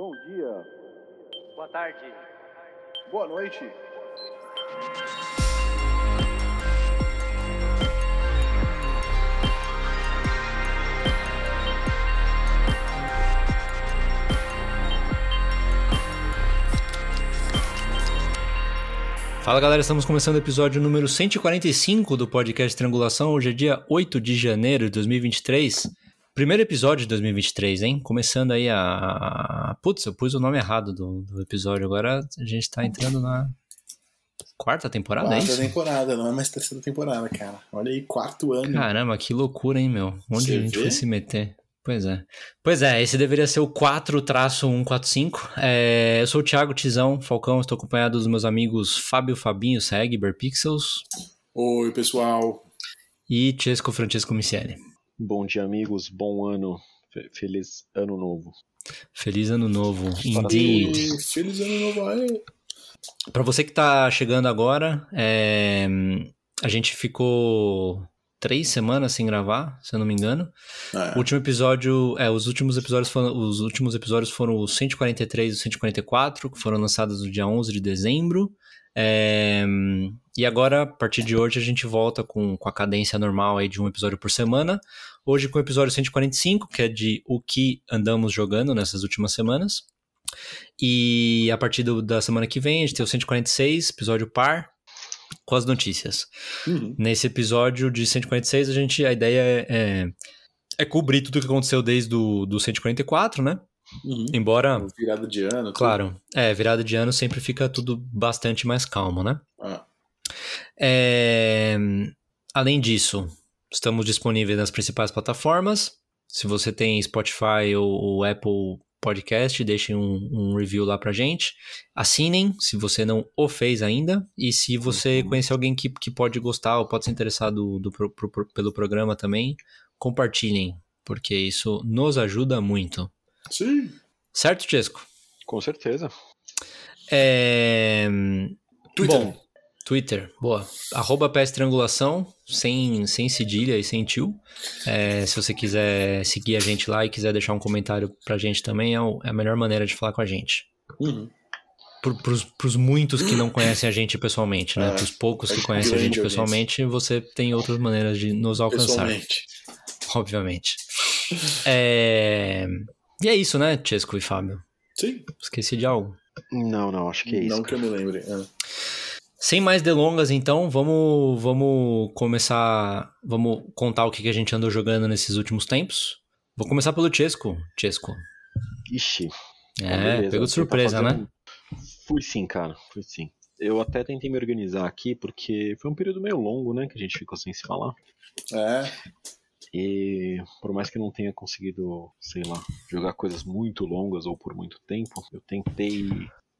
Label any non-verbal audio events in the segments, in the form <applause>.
Bom dia. Boa tarde. Boa noite. Fala galera, estamos começando o episódio número 145 do podcast Triangulação. Hoje é dia 8 de janeiro de 2023. Primeiro episódio de 2023, hein? Começando aí a. Putz, eu pus o nome errado do, do episódio. Agora a gente tá entrando na quarta temporada, quarta é isso? temporada, não é mais terceira temporada, cara. Olha aí, quarto ano. Caramba, que loucura, hein, meu? Onde Você a gente vê? foi se meter? Pois é. Pois é, esse deveria ser o 4-145. É, eu sou o Thiago Tizão Falcão, estou acompanhado dos meus amigos Fábio Fabinho Seg, Pixels Oi, pessoal. e Chesco Francesco Micieli. Bom dia, amigos. Bom ano. Fe- Feliz ano novo. Feliz ano novo, indeed. Feliz ano novo aí. Para você que tá chegando agora, é, a gente ficou três semanas sem gravar, se eu não me engano. É, O último episódio, é, os últimos episódios foram, os últimos episódios foram o 143 e o 144, que foram lançados no dia 11 de dezembro. É, e agora, a partir de hoje, a gente volta com, com a cadência normal aí de um episódio por semana. Hoje com o episódio 145, que é de o que andamos jogando nessas últimas semanas. E a partir do- da semana que vem, a gente tem o 146, episódio par, com as notícias. uhum. Nesse episódio de 146, a gente, a ideia é, é, é cobrir tudo o que aconteceu desde o do 144, né? Uhum. Embora, Virada de ano. tudo. claro, é, virada de ano sempre fica tudo bastante mais calmo, né? Ah, É, além disso, estamos disponíveis nas principais plataformas. Se você tem Spotify ou, Apple Podcast, deixem um, um review lá pra gente. Assinem, se você não o fez ainda. E se você Uhum. conhecer alguém que, que pode gostar ou pode se interessar do, do pro- pro- pelo programa também, compartilhem, porque isso nos ajuda muito. sim. Certo, Chesco? Com certeza. É... Twitter. Bom, Twitter, boa. Arroba PS Triangulação, sem, sem cedilha e sem tio. É, se você quiser seguir a gente lá e quiser deixar um comentário pra gente também, é, o- é a melhor maneira de falar com a gente. Uhum. Pro, pros, pros muitos que não conhecem a gente pessoalmente, né? É, Pros poucos que conhecem a gente audiência. pessoalmente, você tem outras maneiras de nos alcançar, Pessoalmente. obviamente. É... E é isso, né, Chesco e Fábio? Sim. Esqueci de algo. Não, não, acho que é isso. Não que eu me lembre. é. Sem mais delongas, então, vamos, vamos começar. Vamos contar o que que a gente andou jogando nesses últimos tempos. Vou começar pelo Chesco. Chesco. Ixi. tá, É, beleza. pegou de Você surpresa, tá né? fazendo- Fui sim, cara. Fui sim. Eu até tentei me organizar aqui, porque foi um período meio longo, né? Que a gente ficou sem se falar. É. E por mais que eu não tenha conseguido, sei lá, jogar coisas muito longas ou por muito tempo, eu tentei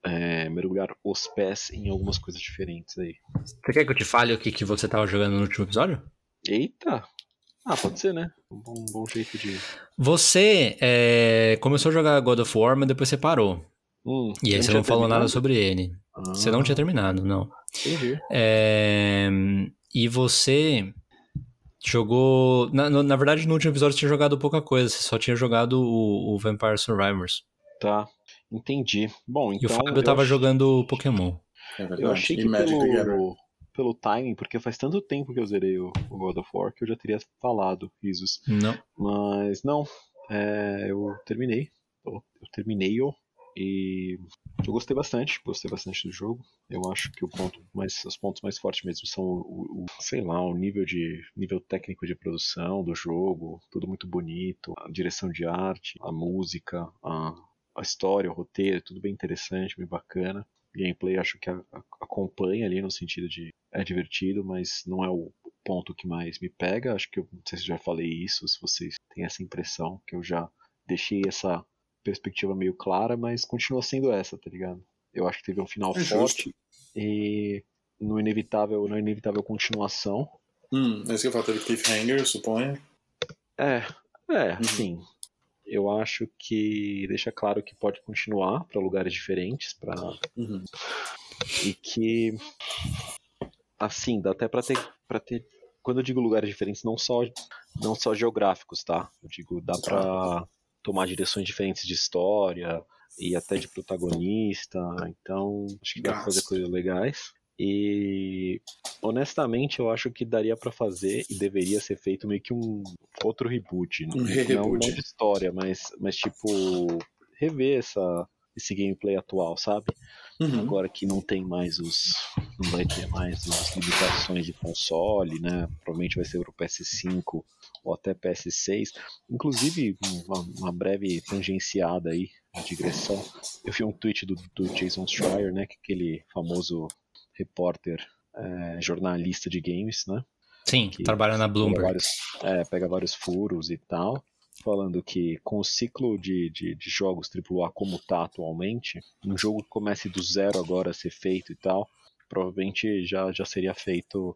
é, mergulhar os pés em algumas coisas diferentes aí. Você quer que eu te fale o que, que você tava jogando no último episódio? Eita! Ah, pode ser, né? Um bom, bom jeito de. Você é, começou a jogar God of War, mas depois você parou. Hum, E aí você não falou nada terminado? sobre ele. Ah, Você não tinha terminado, não. Entendi. É, e você jogou. Na, na verdade, no último episódio você tinha jogado pouca coisa. Você só tinha jogado o, o Vampire Survivors. Tá, entendi. Bom, E então. o Fábio eu tava ach- jogando Pokémon. É verdade. Eu achei e que pelo, pelo timing, porque faz tanto tempo que eu zerei o, o God of War que eu já teria falado, risos. Não. Mas não, é, eu terminei. Eu, eu terminei-o e eu gostei bastante, gostei bastante do jogo. Eu acho que o ponto mais, os pontos mais fortes mesmo são o, o- o, sei lá, o nível de nível técnico de produção do jogo, tudo muito bonito, a direção de arte, a música, a, a história, o roteiro, tudo bem interessante, bem bacana. Gameplay acho que acompanha ali no sentido de é divertido, mas não é o ponto que mais me pega. Acho que eu não sei se já falei isso, se vocês têm essa impressão, que eu já deixei essa perspectiva meio clara, mas continua sendo essa, tá ligado? Eu acho que teve um final É justo. forte e no inevitável, na inevitável continuação. Hum, é isso que eu falo. Teve cliffhanger, suponho. É, é, Uhum. sim. Eu acho que deixa claro que pode continuar para lugares diferentes, para Uhum. e que assim dá até para ter para ter quando eu digo lugares diferentes não só não só geográficos tá eu digo dá para tomar direções diferentes de história e até de protagonista, então acho que dá pra fazer coisas legais. E honestamente, eu acho que daria para fazer e deveria ser feito meio que um outro reboot. Um não, reboot. não de história, mas, mas tipo, rever essa, esse gameplay atual, sabe? Uhum. Agora que não tem mais os. Não vai ter mais as limitações de console, né? Provavelmente vai ser pro PS5 ou até PS6. Inclusive, uma, uma breve tangenciada aí, digressão. Eu vi um tweet do, do Jason Schreier, né? Que é aquele famoso repórter, é, jornalista de games, né? Sim, que trabalha na Bloomberg. vários, é, pega vários furos e tal. Falando que com o ciclo de, de, de jogos AAA como tá atualmente, um jogo que comece do zero agora a ser feito e tal, provavelmente já, já seria feito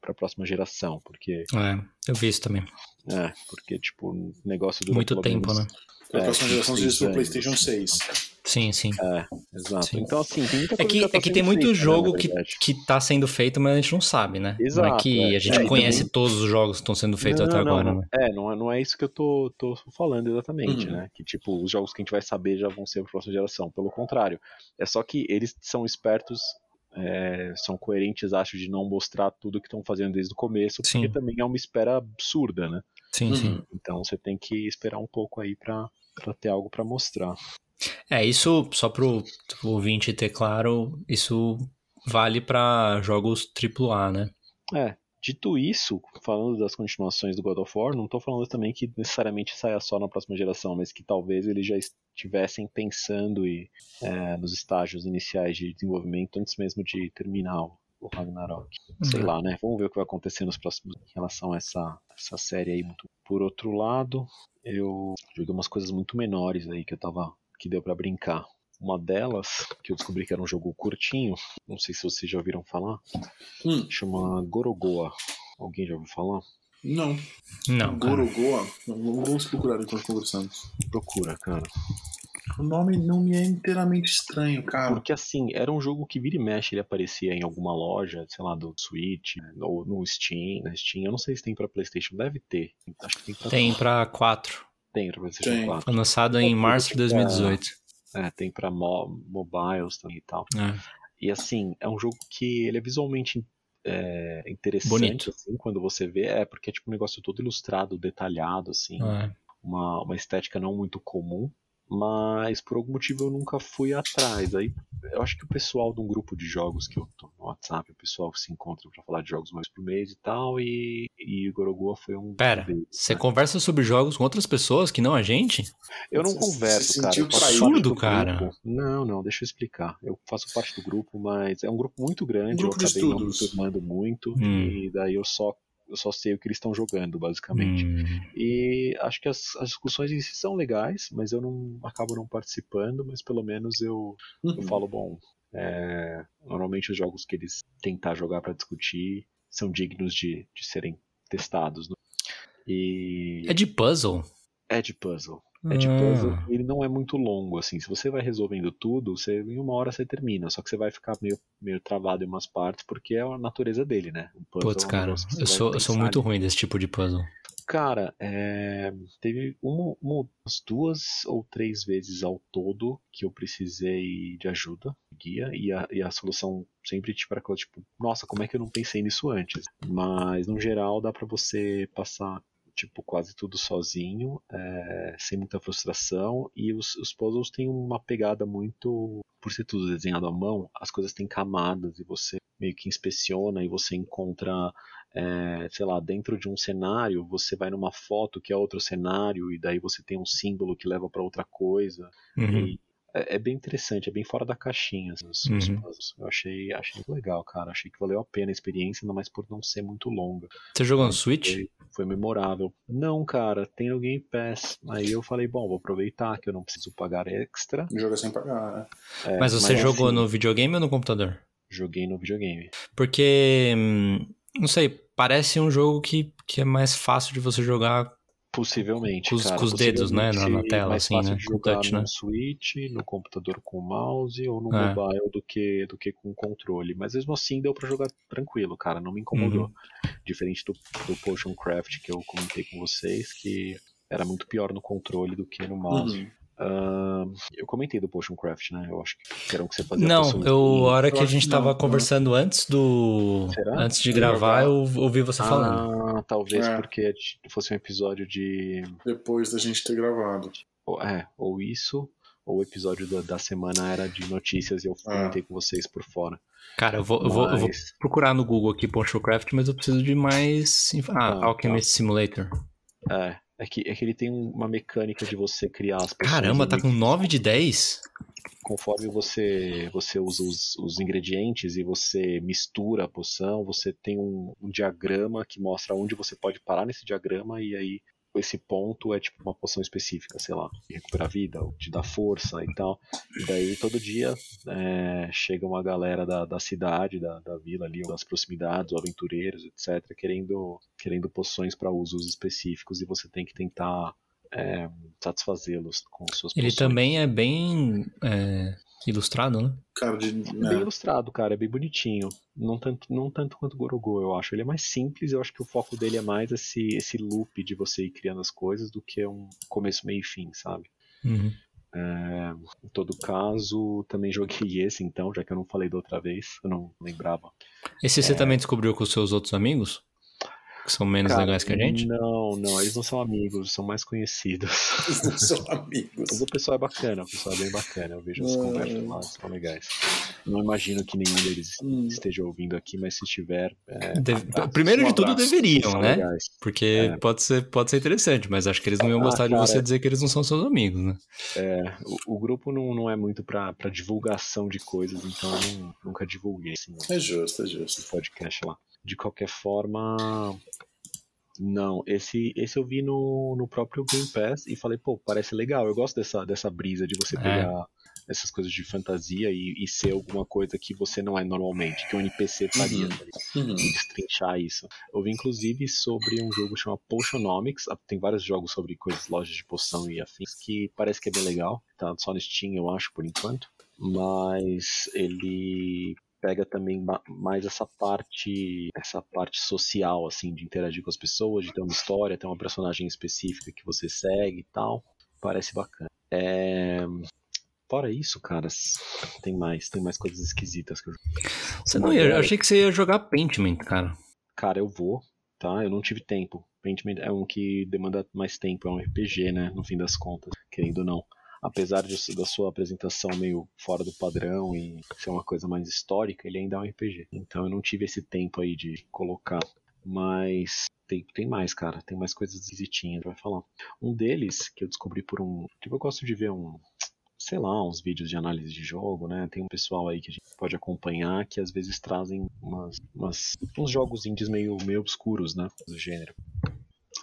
para a próxima geração, porque É, eu vi isso também. é, porque tipo, o negócio do Muito tempo, né? Pra próxima geração seis diz pro anos, PlayStation assim. 6. Sim, sim. É, exato. Sim. Então assim, tem muita É coisa que, tá é que tem muito feita, né, jogo na que, que tá sendo feito, mas a gente não sabe, né? não é Exato, que é. a gente É, e conhece também- todos os jogos que estão sendo feitos Não, até não, agora, não. né? É, não é, não é isso que eu tô, tô falando exatamente, Uhum. né? Que tipo, os jogos que a gente vai saber já vão ser para próxima geração. Pelo contrário, é só que eles são espertos, é, são coerentes, acho, de não mostrar tudo que estão fazendo desde o começo, porque Sim. também é uma espera absurda, né? Sim, Uhum. sim. Então você tem que esperar um pouco aí pra, pra ter algo pra mostrar. É, isso, só pro pro ouvinte ter claro, isso vale pra jogos AAA, né? É, dito isso, falando das continuações do God of War, não tô falando também que necessariamente saia só na próxima geração, mas que talvez eles já estivessem pensando e, é, nos estágios iniciais de desenvolvimento antes mesmo de terminar o o Ragnarok. Sei Uhum. lá, né? Vamos ver o que vai acontecer nos próximos em relação a essa, essa série aí. Por outro lado, eu joguei umas coisas muito menores aí que eu tava. que deu pra brincar. Uma delas, que eu descobri que era um jogo curtinho, não sei se vocês já ouviram falar, Hum, chama Gorogoa. Alguém já ouviu falar? não. Não. Gorogoa? Não, Vamos procurar enquanto conversamos. Procura, cara. O nome não me é inteiramente estranho, cara. Porque assim, era um jogo que vira e mexe, ele aparecia em alguma loja, sei lá, do Switch, ou no Steam, na Steam. Eu não sei se tem pra Playstation, deve ter. Acho que tem pra, Tem pra 4. tem pra Playstation Tem. 4. Foi lançado em março de 2018. É, tem pra mo mobiles também e tal. É. E assim, é um jogo que ele é visualmente é, interessante, Bonito. assim, quando você vê. É, porque é tipo um negócio todo ilustrado, detalhado, assim. É. uma, uma estética não muito comum, mas por algum motivo eu nunca fui atrás. Aí eu acho que o pessoal de um grupo de jogos que eu tô no WhatsApp, o pessoal se encontra pra falar de jogos mais por mês e tal, e, e Gorogoa foi um. Pera, deles, você né? conversa sobre jogos com outras pessoas que não a gente? Eu não Você converso, se cara. eu Absurdo, do cara. grupo. Não, não, deixa eu explicar. Eu faço parte do grupo, mas é um grupo muito grande, Um grupo eu de acabei não me muito, Hum. e daí eu só, eu só sei o que eles estão jogando, basicamente. Hum, E acho que as, as discussões em si são legais, mas eu não acabo não participando, mas pelo menos eu, eu Uhum. falo, bom, é, normalmente os jogos que eles tentar jogar pra discutir são dignos de, de serem testados. né? E É de puzzle? é de puzzle. É de Ah. ele não é muito longo, assim. Se você vai resolvendo tudo, você, em uma hora você termina. Só que você vai ficar meio, meio travado em umas partes, porque é a natureza dele, né? O puzzle Putz, é um cara, eu sou, eu sou muito ali. ruim desse tipo de puzzle. Cara, é, teve uma, uma- umas duas ou três vezes ao todo que eu precisei de ajuda, guia, e a, e a solução sempre tipo, era aquela tipo, nossa, como é que eu não pensei nisso antes? Mas no geral dá pra você passar tipo quase tudo sozinho, é, sem muita frustração, e os, os puzzles têm uma pegada muito, por ser tudo desenhado à mão, as coisas têm camadas e você meio que inspeciona e você encontra é, sei lá, dentro de um cenário, você vai numa foto que é outro cenário, e daí você tem um símbolo que leva para outra coisa. Uhum. E é, é bem interessante, é bem fora da caixinha assim, os, os Uhum. puzzles. Eu achei, achei legal, cara. Achei que valeu a pena a experiência, ainda mais por não ser muito longa. Você jogou no Switch? Foi, foi memorável. Não, cara, tem no Game Pass. Aí eu falei, bom, vou aproveitar que eu não preciso pagar extra. Joga sem pagar, né? É, Mas você jogou assim, no videogame ou no computador? Joguei no videogame. Porque, hum, não sei, parece um jogo que, que é mais fácil de você jogar. Possivelmente, Com os- cara, com os dedos, né, na- na possivelmente tela, mais assim, fácil né, de com jogar touch, no né? Switch, no computador com mouse ou no É. mobile do que, do que com controle. Mas mesmo assim deu pra jogar tranquilo, cara, não me incomodou. Uhum. Diferente do, do Potion Craft que eu comentei com vocês, que era muito pior no controle do que no mouse. Uhum. Ahn, eu comentei do Potion Craft, né? Eu acho que era um que você fazia. Não, eu, a hora que a gente que tava não, não. conversando antes do. Será? Antes de gravar, eu ouvi você falando. Ah, talvez É. porque fosse um episódio de. Depois da gente ter gravado. ou- É, ou isso, ou o episódio da, da semana era de notícias e eu comentei com vocês por fora. Cara, eu vou, eu vou, eu vou Mas- procurar no Google aqui Potion Craft, mas eu preciso de mais. Ah, Ah, Alchemist Simulator. É, é que, é que ele tem uma mecânica de você criar as poções Caramba, tá com 9 de 10? Conforme você, você usa os, os ingredientes e você mistura a poção, você tem um, um diagrama que mostra onde você pode parar nesse diagrama e aí esse ponto é tipo uma poção específica, sei lá, recuperar vida, ou te dar força e tal. E daí todo dia é, chega uma galera da, da cidade, da, da vila ali, ou das proximidades, ou aventureiros, etc., querendo, querendo poções para usos específicos e você tem que tentar é, satisfazê-los com suas Ele poções. também é bem é, ilustrado, né? Cara, de. É bem né, ilustrado, cara, é bem bonitinho. Não tanto, não tanto quanto o Gorogô, eu acho. Ele é mais simples, eu acho que o foco dele é mais esse, esse loop de você ir criando as coisas do que um começo, meio e fim, sabe? Uhum. É, em todo caso, também joguei <laughs> esse então, já que eu não falei da outra vez, eu não lembrava. Esse você também descobriu com os seus outros amigos? Que são menos Cara, legais que a gente? Não, não, eles não são amigos, são mais conhecidos. <laughs> Eles não são Mas amigos. o pessoal é bacana, o pessoal é bem bacana, eu vejo as Hum. conversas lá, são legais. Não imagino que nenhum deles Hum. esteja ouvindo aqui, mas se estiver, é, Deve- abraços. Primeiro de tudo abraço. deveriam, né? legais. Porque É. pode, ser, pode ser interessante, mas acho que eles não iam Ah, gostar de cara. você dizer que eles não são seus amigos, né? É, o, o grupo não, não é muito pra, pra divulgação de coisas, então eu não- nunca divulguei assim, É justo, é justo. podcast lá. De qualquer forma, não, esse, esse eu vi no, no próprio Game Pass e falei, pô, parece legal. Eu gosto dessa, dessa brisa de você É. pegar essas coisas de fantasia e, e ser alguma coisa que você não é normalmente, que um NPC faria. Uhum. tá ligado? Uhum. e destrinchar isso. Eu vi inclusive sobre um jogo chamado Potionomics, ah, tem vários jogos sobre coisas, lojas de poção e afins, que parece que é bem legal, tá só no Steam eu acho por enquanto, mas ele pega também ma- mais essa parte essa parte social assim de interagir com as pessoas de ter uma história ter uma personagem específica que você segue e tal parece bacana é... fora isso cara tem mais tem mais coisas esquisitas que eu Você não ia, eu achei que você ia jogar Paintment, cara. Cara, eu vou, tá? Eu não tive tempo. Pentiment é um que demanda mais tempo, é um RPG, né? No fim das contas, querendo ou não. Apesar de, da sua apresentação meio fora do padrão e ser uma coisa mais histórica, ele ainda é um RPG. Então eu não tive esse tempo aí de colocar. Mas tem, tem mais, cara. Tem mais coisas esquisitinhas, vai falar. Um deles, que eu descobri por um. Tipo, eu gosto de ver um. Sei lá, uns vídeos de análise de jogo, né? Tem um pessoal aí que a gente pode acompanhar que às vezes trazem umas, umas- uns jogos indies meio, meio obscuros, né? Do gênero.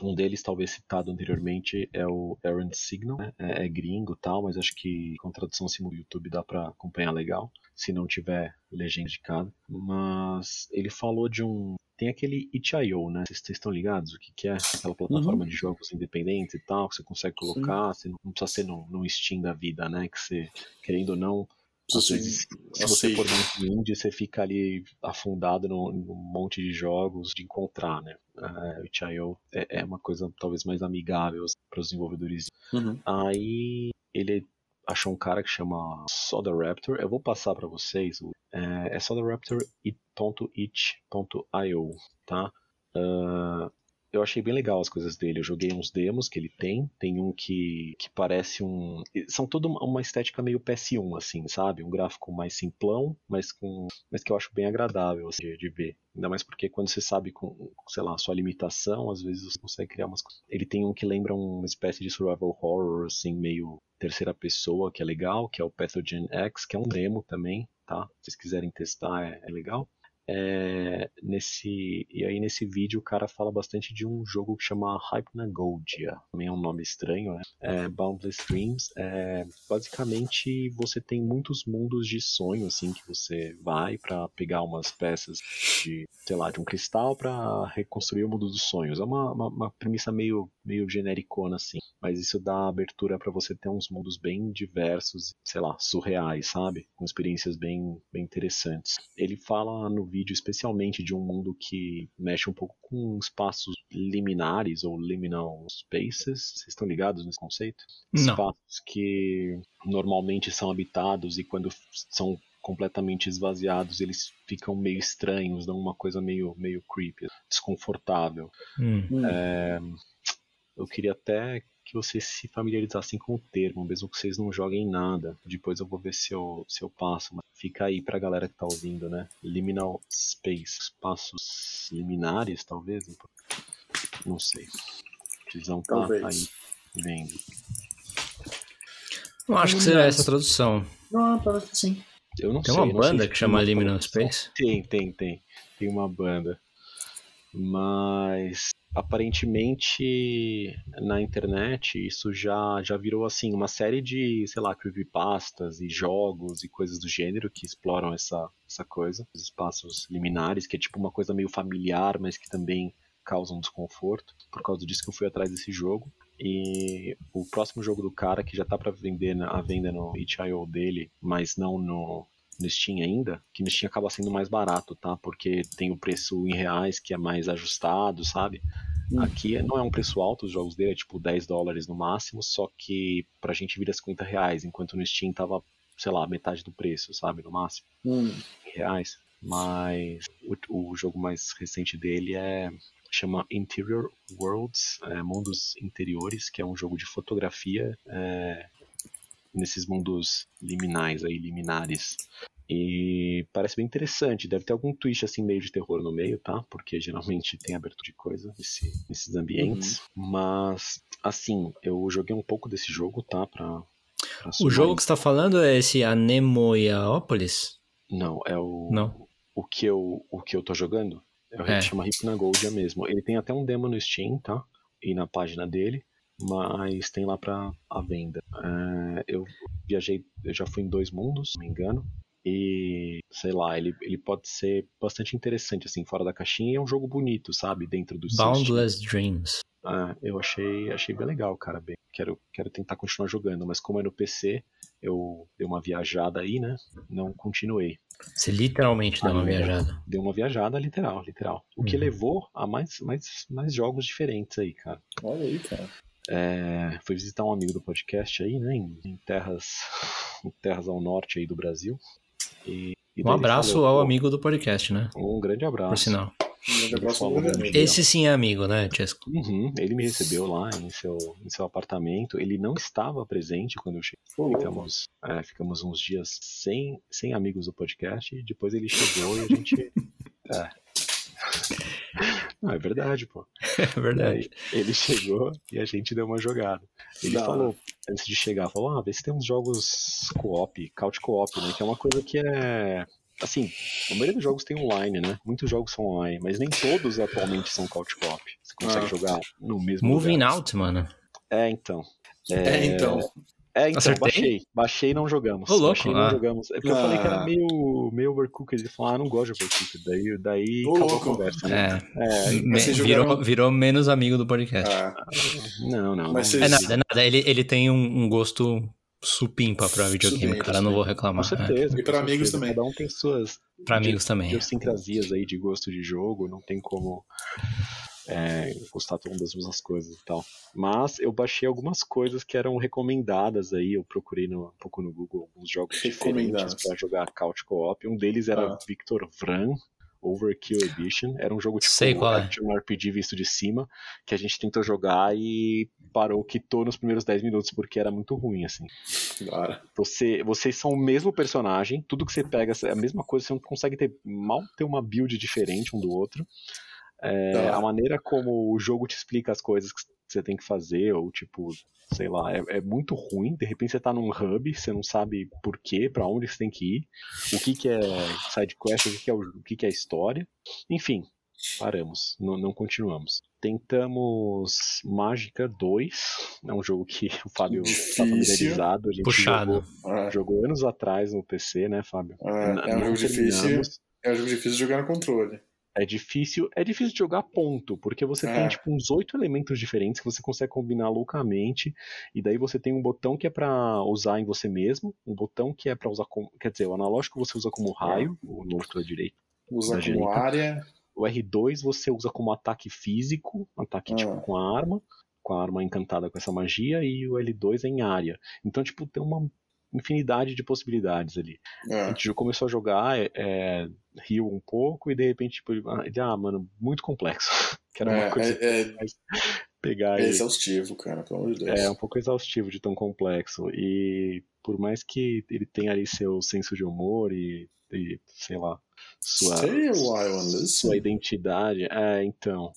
Um deles, talvez citado anteriormente, é o Errant Signal. né? É, é gringo e tal, mas acho que com tradução assim no YouTube dá pra acompanhar legal, se não tiver legenda de cada. Mas ele falou de um. Tem aquele itch.io, né? Vocês estão ligados o que, que é? Aquela plataforma de jogos independentes e tal, que você consegue colocar, você não, não precisa ser no, no Steam da vida, né? Que você, querendo ou não, Assim, se você for muito indie, você fica ali afundado num, num monte de jogos de encontrar, né? Uh, o itch.io é, é uma coisa talvez mais amigável para os desenvolvedores. Uhum. Aí ele achou um cara que chama Soda Raptor. Eu vou passar para vocês. É, é sodaraptor.itch.io, tá? Ah, eu achei bem legal as coisas dele. Eu joguei uns demos que ele tem. Tem um que, que parece um. São toda uma estética meio PS1, assim, sabe? Um gráfico mais simplão, mas com. Mas que eu acho bem agradável assim, de, ver. Ainda mais porque quando você sabe com, sei lá, a sua limitação, às vezes você consegue criar umas coisas. Ele tem um que lembra uma espécie de survival horror, assim, meio terceira pessoa, que é legal, que é o Pathogen X, que é um demo também, tá? Se vocês quiserem testar, é, é legal. É, nesse e aí nesse vídeo o cara fala bastante de um jogo que chama Hypnagogia também é um nome estranho né? É, Boundless Dreams é, basicamente você tem muitos mundos de sonho assim que você vai para pegar umas peças de sei lá de um cristal para reconstruir o mundo dos sonhos. É uma, uma, uma premissa meio meio genericona assim mas isso dá abertura para você ter uns mundos bem diversos sei lá surreais sabe? Com experiências bem bem interessantes. Ele fala no vídeo especialmente de um mundo que mexe um pouco com espaços liminares ou liminal spaces. Vocês estão ligados nesse conceito? Não. Espaços que normalmente são habitados e quando são completamente esvaziados, eles ficam meio estranhos, dão uma coisa meio, meio creepy, desconfortável. Hum. Hum. Eu queria até que vocês se familiarizassem com o termo, mesmo que vocês não joguem nada. Depois eu vou ver se eu, se eu passo, mas fica aí pra galera que tá ouvindo, né? Liminal Space, espaços liminares, talvez? Não sei. Vocês vão estar Talvez. aí vendo. Não acho que seja essa a tradução. Não, parece que sim. Eu não Tem sei. uma sei banda se que chama Liminal. Space? Tem, tem, tem. Tem uma banda. Mas aparentemente na internet isso já, já virou assim uma série de, sei lá, creepypastas e jogos e coisas do gênero que exploram essa, essa coisa, os espaços liminares, que é tipo uma coisa meio familiar, mas que também causa um desconforto. Por causa disso que eu fui atrás desse jogo. E o próximo jogo do cara que já tá para vender na, à venda no itch.io dele, mas não no, no Steam ainda, que no Steam acaba sendo mais barato, tá? Porque tem o preço em reais que é mais ajustado, sabe? Hum. Aqui não é um preço alto, os jogos dele é tipo 10 dólares no máximo, só que pra gente vira 50 reais, enquanto no Steam tava, sei lá, metade do preço, sabe? No máximo, Hum. em reais. Mas o, o jogo mais recente dele é chama Interior Worlds, é, Mundos Interiores, que é um jogo de fotografia é, nesses mundos liminais aí, liminares. E parece bem interessante, deve ter algum twist assim meio de terror no meio, tá? Porque geralmente tem abertura de coisa nesse, nesses ambientes. Mas, assim, eu joguei um pouco desse jogo, tá? Pra, pra O jogo que você tá falando é esse Anemoiaópolis? Não, é o. Não. O que eu, o que eu tô jogando é o É. chama mesmo. Ele tem até um demo no Steam, tá? E na página dele, mas tem lá pra a venda. É, eu viajei, eu já fui em dois mundos, se não me engano. E, sei lá, ele, ele pode ser bastante interessante, assim, fora da caixinha. E é um jogo bonito, sabe? Dentro do. Boundless Dreams. Ah, eu achei, achei bem legal, cara. Bem, quero, quero tentar continuar jogando, mas como é no PC, eu dei uma viajada aí, né? Não continuei. Você literalmente uma Ah, viajada. Deu uma viajada literal, literal. O que Uhum. levou a mais, mais, mais jogos diferentes aí, cara. Olha aí, cara. É, fui visitar um amigo do podcast aí, né? Em, em terras, em <laughs> terras ao norte aí do Brasil. E, e Um abraço falou, ao amigo do podcast, né? Um grande abraço. Por sinal. Um falou, né? amigo. Esse sim é amigo, né, Chesco? Uhum, ele me recebeu lá em seu, em seu apartamento. Ele não estava presente quando eu cheguei. Ficamos, é, ficamos uns dias sem, sem amigos do podcast. E depois ele chegou e a gente. <laughs> é. Não, é verdade, pô. <laughs> É verdade. Aí ele chegou e a gente deu uma jogada. Ele hora. falou, antes de chegar, falou, ah, vê se tem uns jogos co-op, couch co-op, né? Que é uma coisa que é. Assim, a maioria dos jogos tem online, né? Muitos jogos são online, mas nem todos atualmente são couch co-op. Você consegue Ah. jogar no mesmo Moving lugar. out, mano. É, então. É, então. É, então, Acertei? baixei. Baixei e não jogamos. Ô, louco, baixei e não ah. jogamos. É porque eu falei que era Ah. meio, meio overcooked. Ele falou, ah, não gosto de overcooked. Daí, daí Ô, acabou louco. a conversa, né? É. É, Me- virou, jogaram- virou menos amigo do podcast. Ah, não, não. Mas vocês- É nada, é nada. Ele, ele tem um, um gosto supimpa pra videogame, cara. Não vou Com reclamar. É. certeza. E pra com amigos certeza. também. Cada um tem suas Pra amigos também. idiosincrasias aí de gosto de jogo, não tem como é, gostar todas das mesmas coisas e tal. Mas eu baixei algumas coisas que eram recomendadas aí, eu procurei no- um pouco no Google alguns jogos Recomendados. diferentes pra jogar Couch Co-op. Um deles era Ah. Victor Vran, Overkill Edition. Era um jogo tipo Sei qual é. action RPG visto de cima, que a gente tentou jogar e parou, quitou nos primeiros 10 minutos porque era muito ruim, assim. da hora. Você, vocês são o mesmo personagem, tudo que você pega é a mesma coisa, você não consegue ter mal ter uma build diferente um do outro. É, Tá. a maneira como o jogo te explica as coisas que você tem que fazer, ou tipo, sei lá, é, é muito ruim. De repente você tá num hub, você não sabe por quê, pra onde você tem que ir, o que, que é side quest, o que, que é o, o que, que é história. Enfim, paramos, não, não continuamos. Tentamos Mágica 2, é um jogo que o Fábio tá Difícil. familiarizado. A gente Puxado. Jogou, Ah, jogou anos atrás no PC, né, Fábio? N- é um jogo difícil. terminamos. É um jogo difícil de jogar no controle. É difícil, é difícil de jogar ponto, porque você É. tem tipo uns oito elementos diferentes que você consegue combinar loucamente, e daí você tem um botão que é pra usar em você mesmo, um botão que é pra usar como, quer dizer, o analógico você usa como raio, o no da direita, Usa como direita. área. O R2 você usa como ataque físico, ataque Ah. tipo com a arma, com a arma encantada com essa magia, e o L2 é em área. Então, tipo, tem uma infinidade de possibilidades ali. A É. gente começou a jogar, é, é, riu um pouco, e de repente, tipo, ele, ah, mano, muito complexo. <laughs> Quero uma É, coisa é, pegar é exaustivo, cara, pelo amor de Deus. É um pouco exaustivo de tão complexo. E por mais que ele tenha ali seu senso de humor e, e, sei lá, sua, a sua identidade, é, então,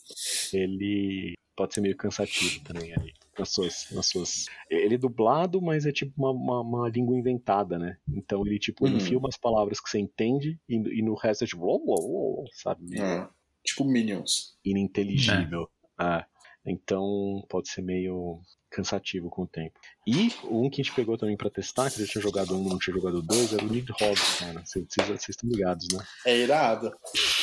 ele pode ser meio cansativo também ali. Nas suas, nas suas... Ele é dublado, mas é tipo uma, uma, uma língua inventada, né? Então ele tipo, ele Uhum. enfia umas palavras que você entende e, e no resto é tipo, "Uou, uou, uou", sabe? É. Tipo Minions. ininteligível. É. Então pode ser meio cansativo com o tempo. E um que a gente pegou também pra testar, que eu já tinha jogado um, não tinha jogado dois, era o Nidhogg, cara. Vocês estão ligados, né? É irado.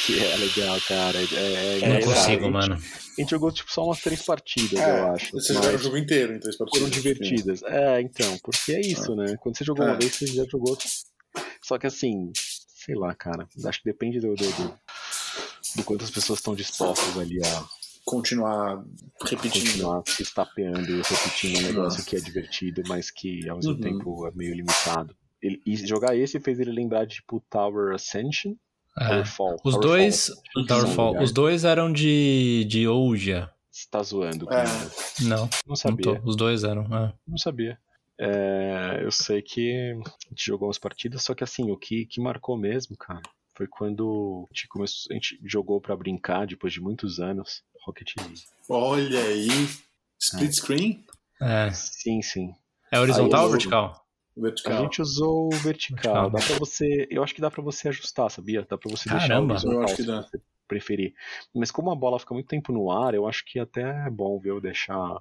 Que é legal, cara. É, é, Eu não É, consigo, a gente- mano. A gente jogou tipo só umas três partidas, É, eu acho. Você mas joga o jogo inteiro em três partidas. foram divertidas. É, então, porque é isso, né? Quando você jogou É. uma vez, você já jogou. Só que assim, sei lá, cara. Acho que depende do, do, do, do quanto as pessoas estão dispostas ali a Continuar repetindo. continuar se estapeando e repetindo um negócio que é divertido, mas que ao mesmo Uhum. tempo é meio limitado. Ele, e jogar esse fez ele lembrar de tipo Tower Ascension, É. Os Tower dois, Fall. Towerfall, Lugar. os dois eram de, de Ouija. Você tá zoando, É. cara. Não, Não não sabia. tô. Os dois eram. é. Não sabia. É, eu sei que a gente jogou umas partidas, só que assim, o que, que marcou mesmo, cara, foi quando a gente, começou, a gente jogou pra brincar depois de muitos anos Rocket League. Olha aí. Split screen? É. Sim, sim. É horizontal Aí ou eu- vertical? A gente usou o vertical. Vertical. Dá pra você. Eu acho que dá pra você ajustar, sabia? Dá pra você deixar Caramba. o horizontal Eu acho que se dá. você preferir. Mas como a bola fica muito tempo no ar, eu acho que até é bom, viu? Deixar.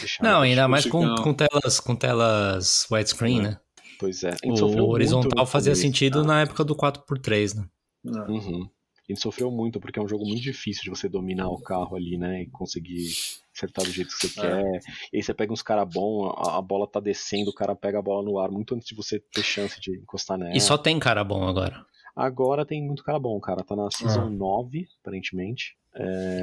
deixar Não, ainda mais com, com telas, com telas widescreen, né? Pois é. O horizontal fazia sentido na época do 4x3, né? Não. Uhum. Gente sofreu muito, porque é um jogo muito difícil de você dominar o carro ali, né? E conseguir acertar do jeito que você É. quer. E aí você pega uns caras bons, a, a bola tá descendo, o cara pega a bola no ar muito antes de você ter chance de encostar nela. E só tem cara bom agora. Agora tem muito cara bom, cara. Tá na Season Ah. 9, aparentemente.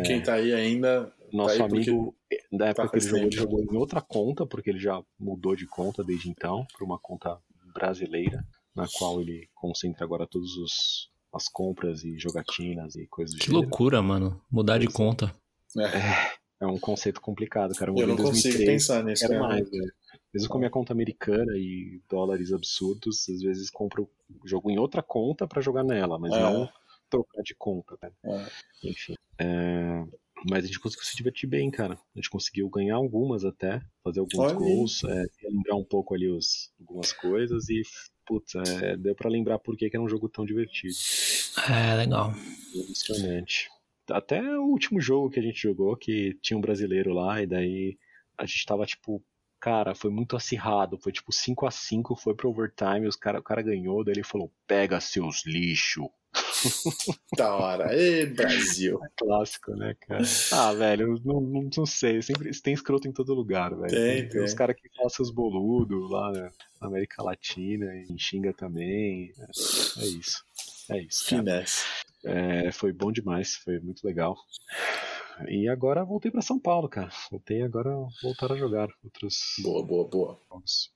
Quem tá aí ainda. Nosso aí porque amigo, da época tá que ele jogou, ele jogou em outra conta, porque ele já mudou de conta desde então, para uma conta brasileira, na qual ele concentra agora todos os as compras e jogatinas e coisas do Que gênero. loucura, mano. Mudar de é. conta. É, É um conceito complicado, cara. Eu, não em consigo 2003, pensar nisso. quero cara. mais, velho. Mesmo com a minha conta americana e dólares absurdos, às vezes compro jogo em outra conta pra jogar nela, mas É. não trocar de conta, né? É. Enfim. é, Mas a gente conseguiu se divertir bem, cara. A gente conseguiu ganhar algumas até, fazer alguns Olha gols, é, lembrar um pouco ali os, algumas coisas e, putz, é, deu pra lembrar por que, que era um jogo tão divertido. É, legal. Emocionante. Até o último jogo que a gente jogou, que tinha um brasileiro lá, e daí a gente tava tipo, cara, foi muito acirrado, foi tipo 5 a 5 foi pro overtime, os cara, o cara ganhou, daí ele falou, pega seus lixo. Da hora. Ê, Brasil. Clássico, né, cara? Ah, velho, não, não, não sei, sempre tem escroto em todo lugar, velho. Tem, tem. os caras que falam seus boludos lá na América Latina e xinga também. É, é isso. É isso. cara. Finesse. É, foi bom demais, foi muito legal. E agora voltei pra São Paulo, cara. Voltei agora a voltar a jogar outros Boa, boa, boa. jogos.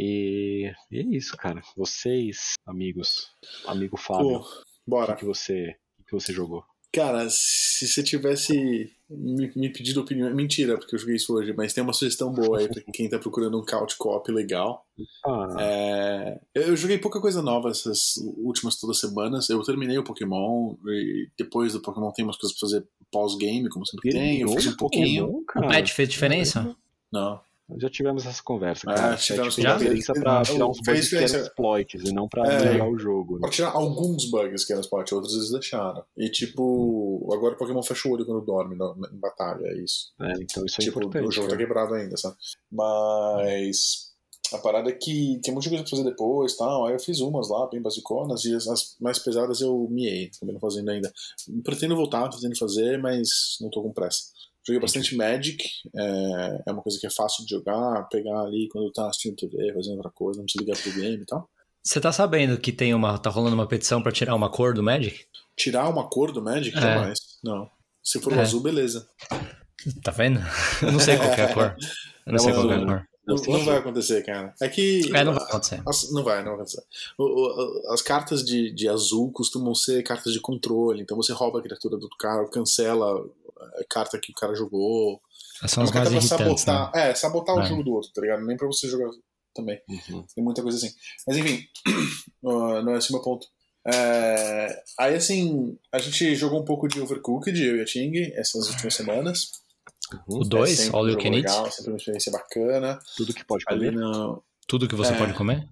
E, e é isso, cara. Vocês, amigos, amigo Fábio, Pô, o bora. que, que você, o que você jogou? Cara, se você tivesse me, me pedido opinião. Mentira, porque eu joguei isso hoje, mas tem uma sugestão boa aí pra quem tá procurando um couch co-op legal. Ah, É, eu joguei pouca coisa nova essas últimas todas semanas. Eu terminei o Pokémon e depois do Pokémon tem umas coisas pra fazer pós-game, como sempre tem. Eu fiz um pouquinho. Pokémon, O pet fez diferença? Não. Já tivemos essa conversa, Ah, cara. tivemos é, tipo, já? diferença pra tirar uns bugs que eram exploits e não pra É. melhorar o jogo. Pra Né? tirar alguns bugs que eram spot, outros eles deixaram. E tipo, agora o Pokémon fecha o olho quando dorme na, na- em batalha, é isso. É, então isso é tipo, importante. o jogo tá cara. quebrado ainda, sabe? Mas a parada é que tem muita coisa pra fazer depois tal. Aí eu fiz umas lá, bem basiconas, e as, as mais pesadas eu miei, acabei não fazendo ainda. Pretendo voltar, pretendo fazer, mas não tô com pressa. Joguei bastante Magic, é, é uma coisa que é fácil de jogar, pegar ali quando tá assistindo TV, fazendo outra coisa, não precisa ligar pro game e tal. Você tá sabendo que tem uma. tá rolando uma petição pra tirar uma cor do Magic? Tirar uma cor do Magic? É. Jamais. Não. Se for o É. azul, beleza. Tá vendo? Eu não sei qual é a cor. Eu não É sei qual é a cor. Não, Não, não vai acontecer, cara. É que. É, não vai acontecer. As- não vai, não vai acontecer. O- o- as cartas de, de azul costumam ser cartas de controle, então você rouba a criatura do cara, cancela carta que o cara jogou. São É as mais irritantes, né? sabotar. É, sabotar o É. jogo do outro, tá ligado? Nem pra você jogar também. Uhum. Tem muita coisa assim. Mas enfim, <clears throat> não é esse o meu ponto. É, aí assim, a gente jogou um pouco de Overcooked, eu e a Ting, essas últimas semanas. O É 2, sempre um All You Can Eat, legal, sempre uma experiência bacana. Tudo que pode comer. no. tudo que você É. pode comer.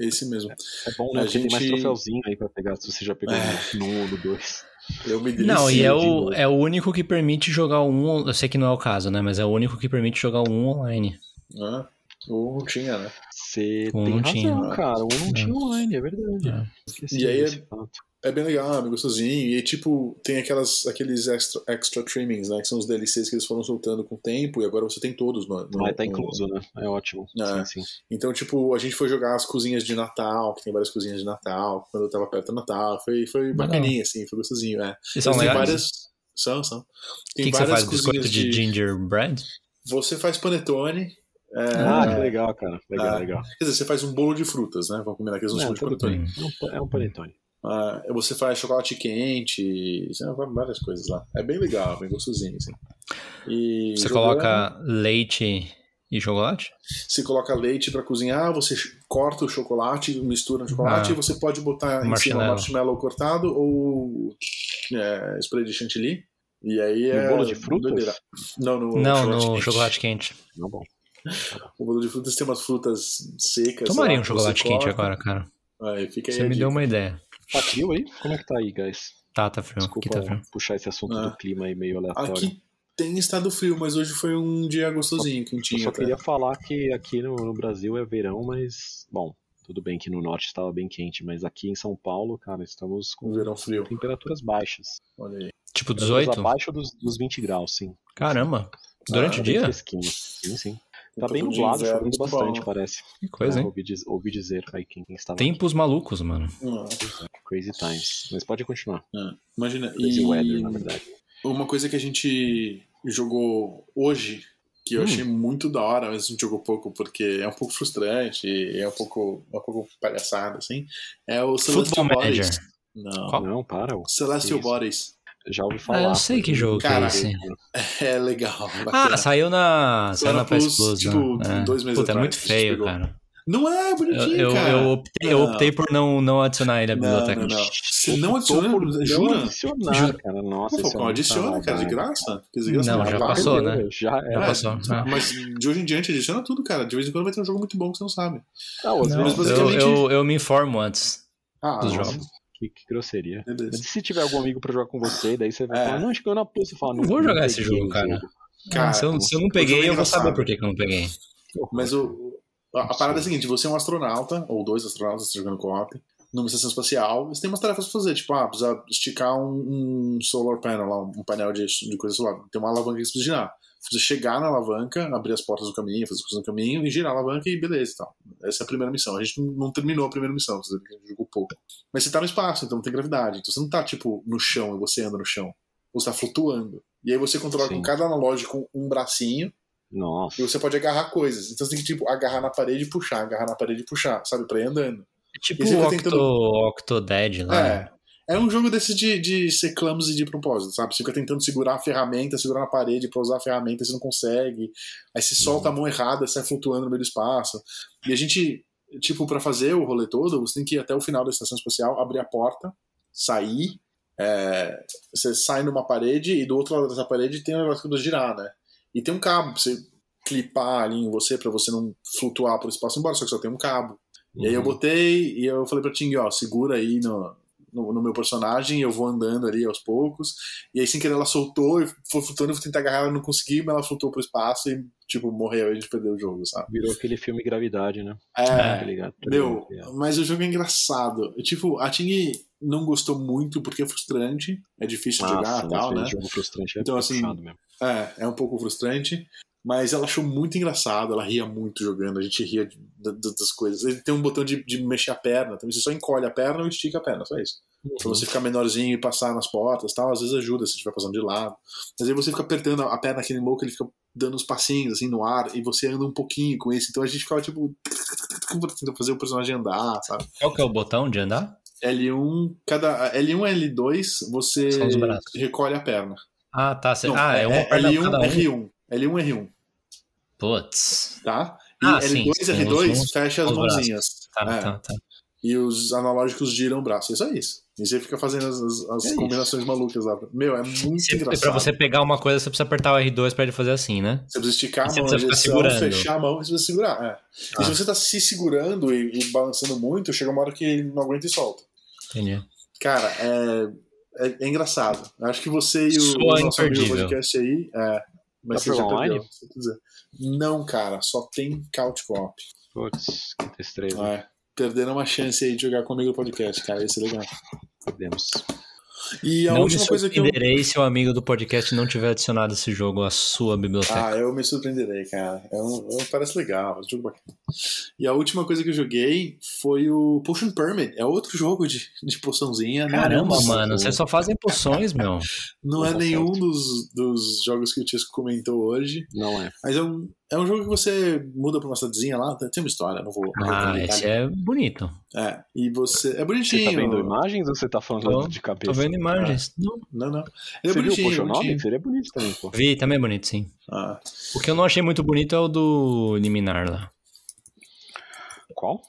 Esse mesmo. É bom, né? A Porque tem mais gente- troféuzinho aí pra pegar se você já pegou É. no 1 ou no 2. Eu me Não, e é o, é o único que permite jogar o um. Eu sei que não é o caso, né? Mas é o único que permite jogar o um online. Ah, ou não tinha, né? Você Um tem não razão, tinha. cara. Um não É. tinha online, é verdade. É. Esqueci E aí é- bem legal, é bem gostosinho. E tipo, tem aquelas, aqueles extra, extra trimmings, né? Que são os DLCs que eles foram soltando com o tempo e agora você tem todos no. no Mas tá no- incluso, né? É ótimo. É. Sim, sim. Então, tipo, a gente foi jogar as cozinhas de Natal, que tem várias cozinhas de Natal, quando eu tava perto do Natal. Foi, foi bacaninha, assim, foi gostosinho, é. E são legais? várias. São, são. O Tem que, que você várias faz? Biscoito cozinhas de, gingerbread? Você faz panetone. é, Ah, que legal, cara. Legal, Ah. legal. Quer dizer, você faz um bolo de frutas, né? Vamos combinar que eles não É, chamam de panetone. bem. É É um panetone. Ah, você faz chocolate quente, várias coisas lá. É bem legal, bem gostosinho, assim. E Você jogando, coloca leite e chocolate? Você coloca leite pra cozinhar, você corta o chocolate, mistura no chocolate Ah. e você pode botar em cima Marshmallow. marshmallow cortado ou é, spray de chantilly. E aí No é. bolo de frutas? doideira. Não, no não, no quente. chocolate quente. Não, bom. <laughs> O bolo de frutas tem umas frutas secas. Tomaria lá um chocolate quente corta. agora, cara. Aí, fica aí Você me dica. deu uma ideia. Tá frio aí? Como é que tá aí, guys? Tá, tá frio. Aqui Desculpa tá frio. puxar esse assunto Ah. do clima aí meio aleatório. Aqui tem estado frio, mas hoje foi um dia gostosinho, Eu quentinho. só até. queria falar que aqui no, no Brasil é verão, mas, bom, tudo bem que no norte estava bem quente, mas aqui em São Paulo, cara, estamos com verão frio. temperaturas baixas. Olha aí. Tipo Temperaturas 18? Abaixo dos, dos 20 graus, sim. Caramba. Durante Ah, o dia? Sim, sim. Tá bem nublado, inverno chovendo bastante, Paulo. parece. Que coisa, É, hein? ouvi, diz- ouvi dizer aí quem, quem estava Tempos malucos, mano. Aqui. Crazy times. Mas pode continuar. ah. Imagina. Crazy E weather, na verdade. uma coisa que a gente jogou hoje, que eu Hum. achei muito da hora, mas a gente jogou pouco porque é um pouco frustrante, é um pouco, é um pouco palhaçada, assim, é o Celestial Football Bodies. Manager. Não. Qual? Não, para. ô. Celestial Isso. Bodies. Já ouvi Ah, falar. eu sei que jogo que é Cara, esse. <laughs> É legal. Ah, bacana. saiu na, saiu na PS Plus, Plus. tipo, né? É. dois meses Puta, é atrás, muito a gente feio, cara. Não é Eu, bonitinho, eu, cara. eu optei, eu Não. optei por não, não adicionar ele à Não, biblioteca. não, não. Você não adiciona, por não jura? adicionar, Juro. cara. Nossa, Pô, isso é adiciona, cara, de graça. De graça Não, já passou, né? Já Já é. passou. Ah. Mas de hoje em diante adiciona tudo, cara. De vez em quando vai ter um jogo muito bom que você não sabe. Não, às Não, mas eu, basicamente- eu, eu me informo antes. Ah, Dos nossa. jogos. Que, que grosseria. Beleza. Mas se tiver algum amigo pra jogar com você, daí você vai É. falar, não, acho que eu na plus. Você fala, Não vou jogar esse peguei jogo, cara. Cara, Ah, se, eu, se eu não jogo é peguei, eu vou saber por que, que eu não peguei. Mas o, a, a parada é a seguinte: você é um astronauta, ou dois astronautas jogando co-op, numa estação espacial, você tem umas tarefas pra fazer, tipo, ah, precisa esticar um, um solar panel lá, um painel de, de coisa solar. Tem uma alavanca que você precisa girar. Você chegar na alavanca, abrir as portas do caminho, fazer as coisas no caminho e girar a alavanca e beleza e tal. Essa é a primeira missão. A gente não, terminou a primeira missão, você jogou pouco. Mas você tá no espaço, então não tem gravidade. Então você não tá, tipo, no chão e você anda no chão. Você tá flutuando. E aí você controla Sim. com cada analógico um bracinho Nossa. e você pode agarrar coisas. Então você tem que, tipo, agarrar na parede e puxar, agarrar na parede e puxar, sabe? Pra ir andando. É tipo o Octo, tentando- Octodad lá. É. É um jogo desses de, de ser clumsy de propósito, sabe? Você fica tentando segurar a ferramenta, segurar na parede pra usar a ferramenta, você não consegue. Aí você solta a mão errada, sai flutuando no meio do espaço. E a gente, tipo, pra fazer o rolê todo, você tem que ir até o final da estação espacial, abrir a porta, sair. é, você sai numa parede e do outro lado dessa parede tem um negócio pra girar, né? E tem um cabo pra você clipar ali em você pra você não flutuar pro espaço embora, só que só tem um cabo. E aí eu Uhum. botei e eu falei pra Ting, ó, segura aí no, no, no meu personagem, eu vou andando ali aos poucos. E aí sem querer ela soltou e foi flutuando, eu fui tentar agarrar ela, não consegui, mas ela flutuou pro espaço e, tipo, morreu, a gente perdeu o jogo, sabe? Virou aquele filme Gravidade, né? Tá É, ligado? Tá meu, ligado? mas o jogo é engraçado. Tipo, a Ting não gostou muito porque é frustrante, é difícil de jogar Nossa, e tal, né? jogo frustrante é Então, assim, mesmo. É, é um pouco frustrante. Mas ela achou muito engraçado, ela ria muito jogando, a gente ria de- da- das coisas. Ele tem um botão de, de mexer a perna, também você só encolhe a perna ou estica a perna, só isso. Pra você ficar menorzinho e passar nas portas tal, às vezes ajuda se estiver passando de lado. Mas aí você fica apertando a perna aquele louco, ele fica dando uns passinhos assim no ar e você anda um pouquinho com isso. Então a gente ficava tipo. tentando fazer o personagem andar, sabe? Qual que é o botão de andar? L1, cada. L1 e L2 você recolhe a perna. Ah, tá. cê- Não, ah, é uma perna L1, cada um. R1. L1, R1, Putz. tá? E Ah, L2 sim, e sim, R2 os- fecha as mãozinhas. Tá, É. tá, tá. E os analógicos giram o braço. É só isso. E você fica fazendo as, as- É isso. combinações malucas lá. Meu, é muito Você- engraçado. pra você pegar uma coisa, você precisa apertar o R2 pra ele fazer assim, né? Você precisa esticar a Você mão, precisa a ficar direção, fechar a mão e você precisa segurar. É. Ah. E se você tá se segurando e, e balançando muito, chega uma hora que ele não aguenta e solta. Entendi. Cara, é, é, é engraçado. Eu Acho que você e o, Soa o nosso amigo imperdível. podcast aí. É, mas você já perdeu, online? se eu quiser. Não, cara, só tem couch co-op. Putz, que tristeza. É. Perderam uma chance aí de jogar comigo no podcast, cara. Isso é legal. Perdemos. E a não me última coisa que eu. surpreenderei se o amigo do podcast não tiver adicionado esse jogo à sua biblioteca. Ah, eu me surpreenderei, cara. É um, é um- parece legal, é um jogo bacana. E a última coisa que eu joguei foi o Potion Permit. É outro jogo de, de poçãozinha. não é Caramba, um- mano, vocês só fazem poções, meu. Não é nenhum dos, dos jogos que o Tisco comentou hoje. Não é. Mas é um, é um jogo que você muda pra uma cidadezinha lá, tem uma história, não vou. Ah, esse é bonito. É, e você. É Você bonitinho. tá vendo imagens ou você tá falando Tô- de cabeça? Tô vendo imagens. Não. Não, não. Ele é Você viu o bonitinho. Bonitinho. Seria bonito também, pô. Vi, também é bonito, sim. Ah, O que eu não achei muito bonito é o do Liminar lá. Qual?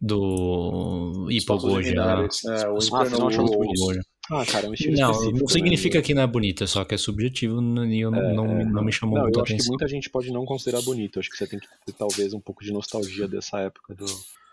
Do lá. liminares, É, o Os Ah, você não achou Infernal muito Walls. bonito? Ah, cara, é um estilo Não, específico. não né? significa que não é bonito, é só que é subjetivo e eu não, me- não me chamou Não, muita eu acho que atenção. muita gente pode não considerar bonito. Acho que você tem que ter talvez um pouco de nostalgia dessa época do.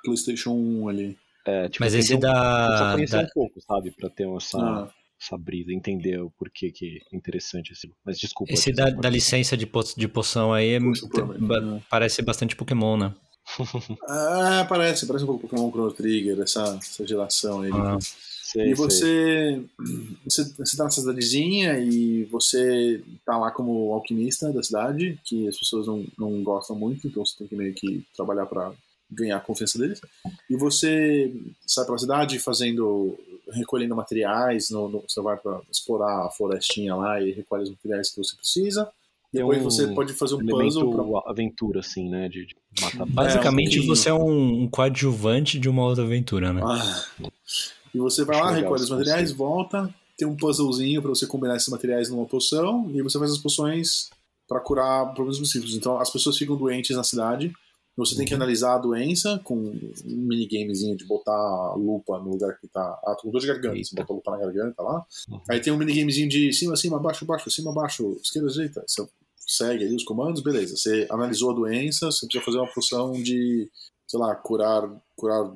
PlayStation 1 ali. É, tipo, Mas esse um- da, conhecer da- um pouco, sabe? Pra ter essa, Ah, essa brisa, entender o porquê que é interessante esse. Mas desculpa. esse da, da licença de, po- de poção aí é, né? parece bastante Pokémon, né? <laughs> Ah, parece, parece um pouco Pokémon Chrono Trigger, essa, essa geração aí. Ah, Sei, E você, você, você tá nessa cidadezinha e você tá lá como alquimista da cidade, que as pessoas não, não gostam muito, então você tem que meio que trabalhar para ganhar a confiança deles. E você sai pela cidade fazendo, recolhendo materiais, no, no- você vai para explorar a florestinha lá e recolhe os materiais que você precisa. Tem Depois um você pode fazer um puzzle pra... aventura, assim, né? De, de matar basicamente pouquinho. você é um, um coadjuvante de uma outra aventura, né? Ah. E você vai Acho lá, recolhe os materiais, volta, tem um puzzlezinho pra você combinar esses materiais numa poção, e você faz as poções pra curar problemas específicos. Então as pessoas ficam doentes na cidade, você tem que Uhum. analisar a doença com um minigamezinho de botar a lupa no lugar que tá. Ah, tô com dor de garganta, você Eita. bota a lupa na garganta lá. Uhum. Aí tem um minigamezinho de cima, cima, baixo, baixo, cima, baixo, esquerda, direita. Você segue aí os comandos, beleza. Você analisou a doença, você precisa fazer uma poção de, sei lá, curar, curar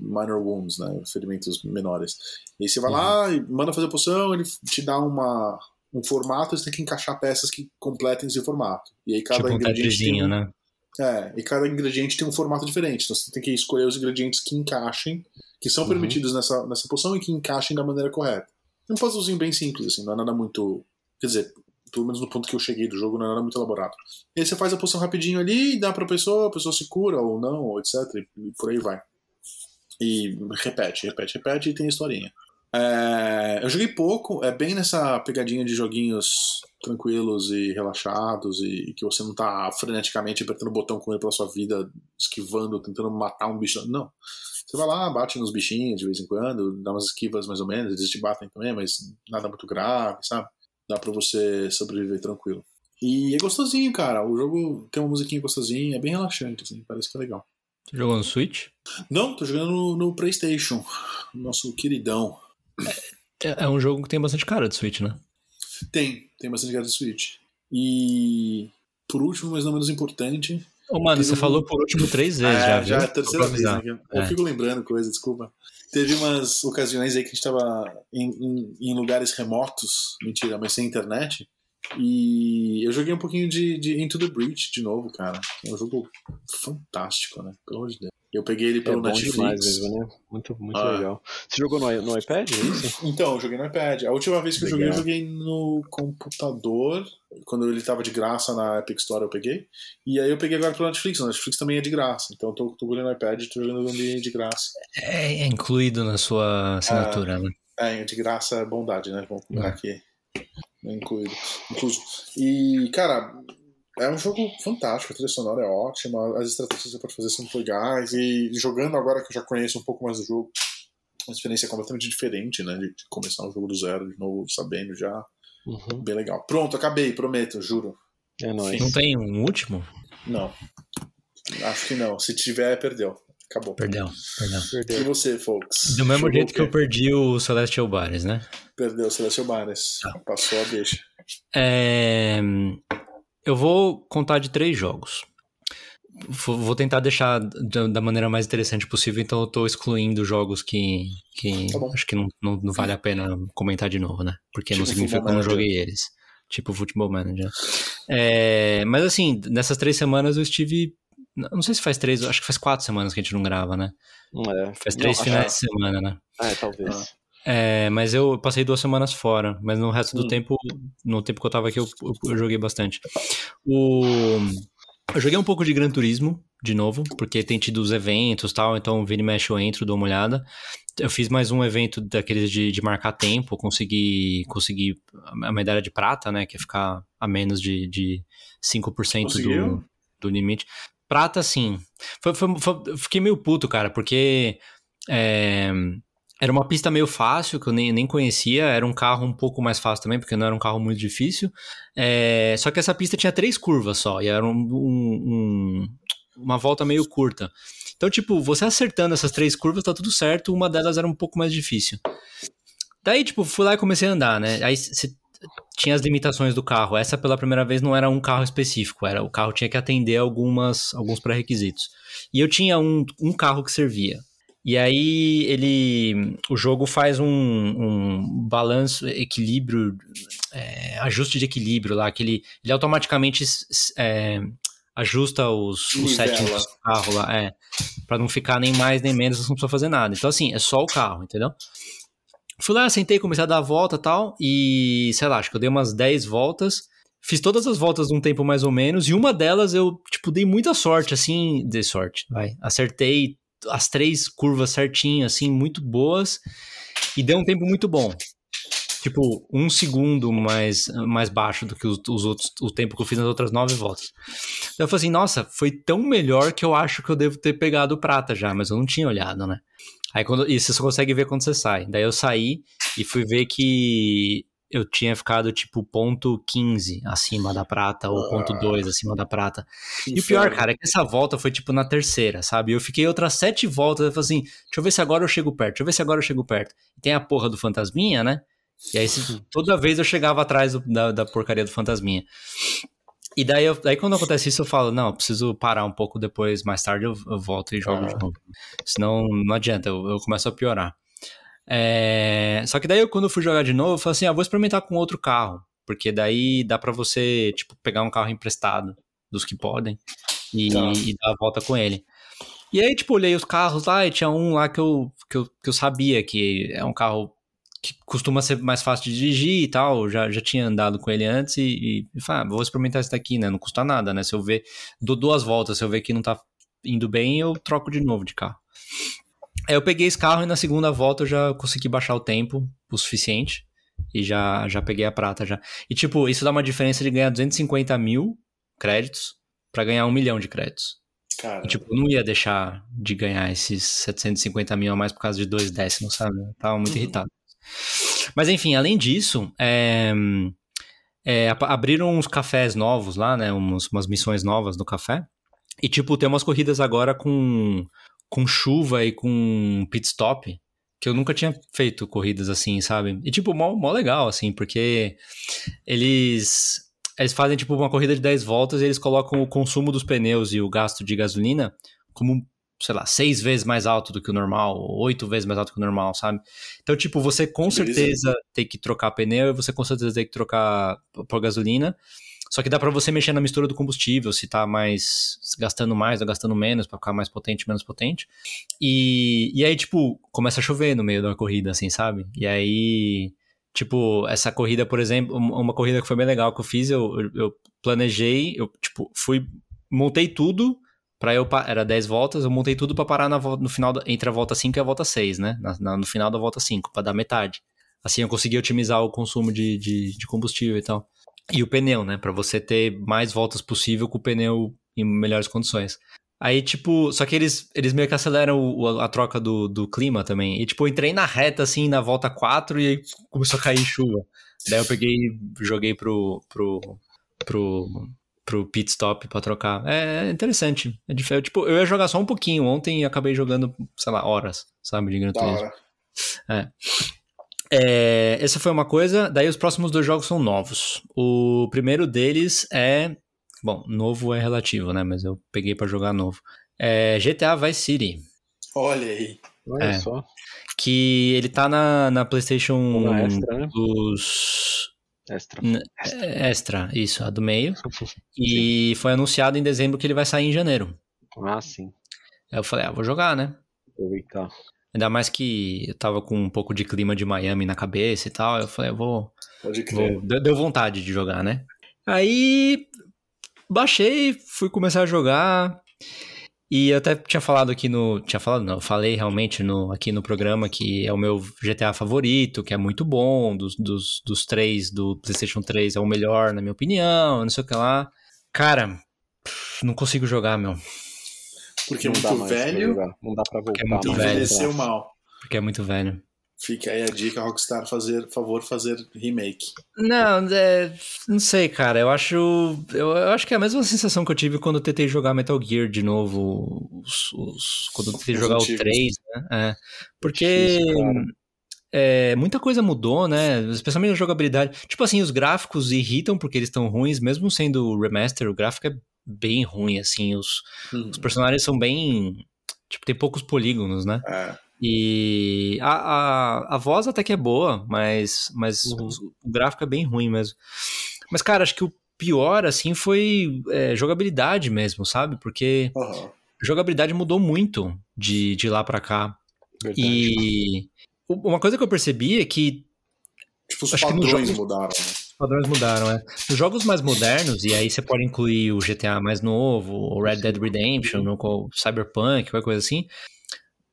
minor wounds, né? Ferimentos menores. E aí você vai lá e manda fazer a poção, ele te dá uma, um formato, você tem que encaixar peças que completem esse formato. E aí cada tipo ingrediente um, né? é, e cada ingrediente tem um formato diferente. Então você tem que escolher os ingredientes que encaixem, que são Uhum. permitidos nessa, nessa poção e que encaixem da maneira correta. É um puzzlezinho bem simples, assim, não é nada muito. Quer dizer, pelo menos no ponto que eu cheguei do jogo, não nada muito elaborado. E aí você faz a poção rapidinho ali, dá pra pessoa, a pessoa se cura ou não, etc. E por aí vai. E repete, repete, repete e tem historinha. É, eu joguei pouco, é bem nessa pegadinha de joguinhos tranquilos e relaxados e que você não tá freneticamente apertando o botão com ele pela sua vida, esquivando, tentando matar um bicho. Não. Você vai lá, bate nos bichinhos de vez em quando, dá umas esquivas mais ou menos, eles te batem também, mas nada muito grave, sabe? Dá pra você sobreviver tranquilo. E é gostosinho, cara. O jogo tem uma musiquinha gostosinha, é bem relaxante, assim, parece que é legal. Você jogou no Switch? Não, tô jogando no, no PlayStation, nosso queridão. É, é um jogo que tem bastante cara de Switch, né? Tem, tem bastante cara de Switch. E por último, mas não menos importante. Ô, mano, você um- falou por último três vezes É, já, já é a terceira vez, né? eu É. fico lembrando coisa, desculpa. Teve umas ocasiões aí que a gente tava em, em- em lugares remotos, mentira, mas sem internet. E eu joguei um pouquinho de, de Into the Breach de novo, cara. É um jogo fantástico, né? Pelo amor de Deus. Eu peguei ele É pelo bom Netflix. demais mesmo, né? Muito, muito Ah. legal. Você jogou no, no iPad, é isso? <clears throat> Então, eu joguei no iPad. A última vez que eu joguei, eu Legal. joguei no computador. Quando ele tava de graça na Epic Store, eu peguei. E aí eu peguei agora pelo Netflix. O Netflix também é de graça. Então eu tô, tô jogando no iPad e tô jogando de graça. É, é incluído na sua assinatura, né? É, de graça é bondade, né? Vamos colocar É. aqui. É incluído. Incluso. E, cara, é um jogo fantástico. A trilha sonora é ótima. As estratégias que você pode fazer são muito legais. E jogando agora que eu já conheço um pouco mais do jogo, uma experiência completamente diferente, né? De, de começar um jogo do zero, de novo, sabendo já. Uhum. Bem legal. Pronto, acabei, prometo, juro. É nóis. Não tem um último? Não. Acho que não. Se tiver, perdeu. Acabou. Perdão, perdão. E você, folks? Do mesmo Jogou jeito o que eu perdi o Celestial Bares, né? Perdeu, Celestial Bares. Tá. Passou a deixa. É, Eu vou contar de três jogos. Vou tentar deixar da maneira mais interessante possível, então eu tô excluindo jogos que, que Tá acho que não, não, não vale a pena comentar de novo, né? Porque não Tipo significa que eu Football não joguei eles. Tipo Futebol Manager. É, mas assim, nessas três semanas eu estive. Não sei se faz três, acho que faz quatro semanas que a gente não grava, né? É. Faz Não, três acho- finais de semana, né? Ah, é, talvez. É, mas eu passei duas semanas fora, mas no resto do Hum. tempo, no tempo que eu tava aqui, eu, eu- eu joguei bastante. O, eu joguei um pouco de Gran Turismo, de novo, porque tem tido os eventos e tal, então vira e mexe eu entro, dou uma olhada. Eu fiz mais um evento daqueles de, de marcar tempo, consegui, consegui a medalha de prata, né, que é ficar a menos de, de 5% Conseguiu? do, do limite. Prata, sim. Foi, foi- foi- fiquei meio puto, cara, porque é, era uma pista meio fácil, que eu nem, nem conhecia. Era um carro um pouco mais fácil também, porque não era um carro muito difícil. É, só que essa pista tinha três curvas só, e era um- um- um- uma volta meio curta. Então, tipo, você acertando essas três curvas, tá tudo certo. Uma delas era um pouco mais difícil. Daí, tipo, fui lá e comecei a andar, né? Aí você tinha as limitações do carro. Essa, pela primeira vez, não era um carro específico. Era o carro tinha que atender algumas, alguns pré-requisitos. E eu tinha um, um carro que servia. E aí ele, o jogo faz um, um balanço, equilíbrio, é, ajuste de equilíbrio lá, que ele, ele automaticamente é, ajusta os, os settings do carro lá, é, para não ficar nem mais nem menos, você não precisa fazer nada. Então assim, é só o carro, entendeu? Fui lá, sentei, comecei a dar a volta e tal, e sei lá, acho que eu dei umas 10 voltas, fiz todas as voltas num tempo mais ou menos, e uma delas eu, tipo, dei muita sorte, assim, dei sorte, vai, acertei as três curvas certinho, assim, muito boas, e deu um tempo muito bom. Tipo, um segundo mais, mais baixo do que os, os outros, o tempo que eu fiz nas outras nove voltas. Então eu falei assim, nossa, foi tão melhor que eu acho que eu devo ter pegado o prata já, mas eu não tinha olhado, né? Aí quando, e você só consegue ver quando você sai. Daí eu saí e fui ver que eu tinha ficado tipo ponto 15 acima da prata, ou ponto 2 acima da prata. E o pior, cara, é que essa volta foi tipo na terceira, sabe? Eu fiquei outras sete voltas, eu falei assim, deixa eu ver se agora eu chego perto, deixa eu ver se agora eu chego perto. E tem a porra do fantasminha, né? E aí toda vez eu chegava atrás do- da, da porcaria do fantasminha. E daí, eu- daí quando acontece isso, eu falo, não, eu preciso parar um pouco depois, mais tarde eu, eu volto e jogo Ah. de novo. Senão não adianta, eu, eu começo a piorar. É, Só que daí eu, quando eu fui jogar de novo, eu falei assim, ah, vou experimentar com outro carro. Porque daí dá pra você, tipo, pegar um carro emprestado dos que podem e, Tá. e dar a volta com ele. E aí, tipo, olhei os carros lá e tinha um lá que eu, que eu, que eu sabia que é um carro que costuma ser mais fácil de dirigir e tal. Já, já tinha andado com ele antes e, e falei, ah, vou experimentar esse daqui, né? Não custa nada, né? Se eu ver, dou duas voltas, se eu ver que não tá indo bem, eu troco de novo de carro. Eu peguei esse carro e na segunda volta eu já consegui baixar o tempo o suficiente e já, já peguei a prata já. E tipo, isso dá uma diferença de ganhar 250 mil créditos pra ganhar um milhão de créditos. Cara, E, tipo, eu não ia deixar de ganhar esses 750 mil a mais por causa de dois décimos, sabe? Eu tava muito Uhum. irritado. Mas enfim, além disso, é, é, abriram uns cafés novos lá, né? Uns- umas missões novas no café. E, tipo, tem umas corridas agora com, com chuva e com pit stop. Que eu nunca tinha feito corridas assim, sabe? E, tipo, mó, mó legal, assim, porque eles. Eles fazem, tipo, uma corrida de 10 voltas e eles colocam o consumo dos pneus e o gasto de gasolina como, sei lá, seis vezes mais alto do que o normal, ou oito vezes mais alto que o normal, sabe? Então, tipo, você com certeza tem que trocar pneu e você com certeza tem que trocar por gasolina. Só que dá pra você mexer na mistura do combustível, se tá mais gastando mais ou gastando menos, pra ficar mais potente, menos potente. E, e aí, tipo, começa a chover no meio da corrida, assim, sabe? E aí, tipo, essa corrida, por exemplo, um- uma corrida que foi bem legal que eu fiz, eu, eu- planejei, eu, tipo, fui, montei tudo pra eu, era 10 voltas, eu montei tudo pra parar na, no final, entre a volta 5 e a volta 6, né? Na- na- no final da volta 5, pra dar metade. Assim eu consegui otimizar o consumo de, de, de combustível e tal. E o pneu, né? Pra você ter mais voltas possível com o pneu em melhores condições. Aí, tipo, só que eles, eles meio que aceleram a troca do, do clima também. E, tipo, eu entrei na reta, assim, na volta 4 e aí começou a cair chuva. Daí eu peguei e joguei pro, pro, pro, pro pit stop pra trocar. É interessante. É diferente. Tipo, eu ia jogar só um pouquinho ontem e acabei jogando, sei lá, horas, sabe, de Gran Turismo. hora. É, essa foi uma coisa. Daí os próximos dois jogos são novos. O primeiro deles é. Bom, novo é relativo, né? Mas eu peguei pra jogar novo. É GTA Vice City. Olha aí. Olha É. só. Que ele tá na, na PlayStation Na extra, né? dos. Extra. É, Extra, isso, a do meio. <laughs> E foi anunciado em dezembro que ele vai sair em janeiro. Ah, sim. Aí eu falei, ah, vou jogar, né? Aproveitar. Ainda mais que eu tava com um pouco de clima de Miami na cabeça e tal. Eu falei, eu vou, Pode crer. Vou- deu, vontade de jogar, né? Aí baixei, fui começar a jogar. E eu até tinha falado aqui no. Tinha falado, não, eu falei realmente no, aqui no programa que é o meu GTA favorito, que é muito bom. Dos, dos, dos três do PlayStation 3 é o melhor, na minha opinião, não sei o que lá. Cara, não consigo jogar, meu. Porque é Não muito velho. Não dá pra voltar muito mais velho. envelheceu mal. Porque é muito velho. Fica aí a dica, Rockstar, fazer, favor, fazer remake. Não, é, não sei, cara. Eu acho. Eu, eu acho que é a mesma sensação que eu tive quando eu tentei jogar Metal Gear de novo. os- os- quando eu tentei Os jogar o antigos. 3, né? É, porque. É, muita coisa mudou, né? Especialmente a jogabilidade. Tipo assim, os gráficos irritam porque eles estão ruins, mesmo sendo remaster, o gráfico é bem ruim, assim. Os, Uhum. os personagens são bem. Tipo, tem poucos polígonos, né? É. E a, a, a voz até que é boa, mas, mas Uhum. o, o gráfico é bem ruim mesmo. Mas, cara, acho que o pior, assim, foi é, jogabilidade mesmo, sabe? Porque a jogabilidade mudou muito de, de lá pra cá. Verdade. E uma coisa que eu percebi é que Tipo, os Acho que nos padrões jogos- mudaram, né? Os padrões mudaram, é. Nos jogos mais modernos, e aí você pode incluir o GTA mais novo, o Red Dead Redemption, o Cyberpunk, qualquer coisa assim,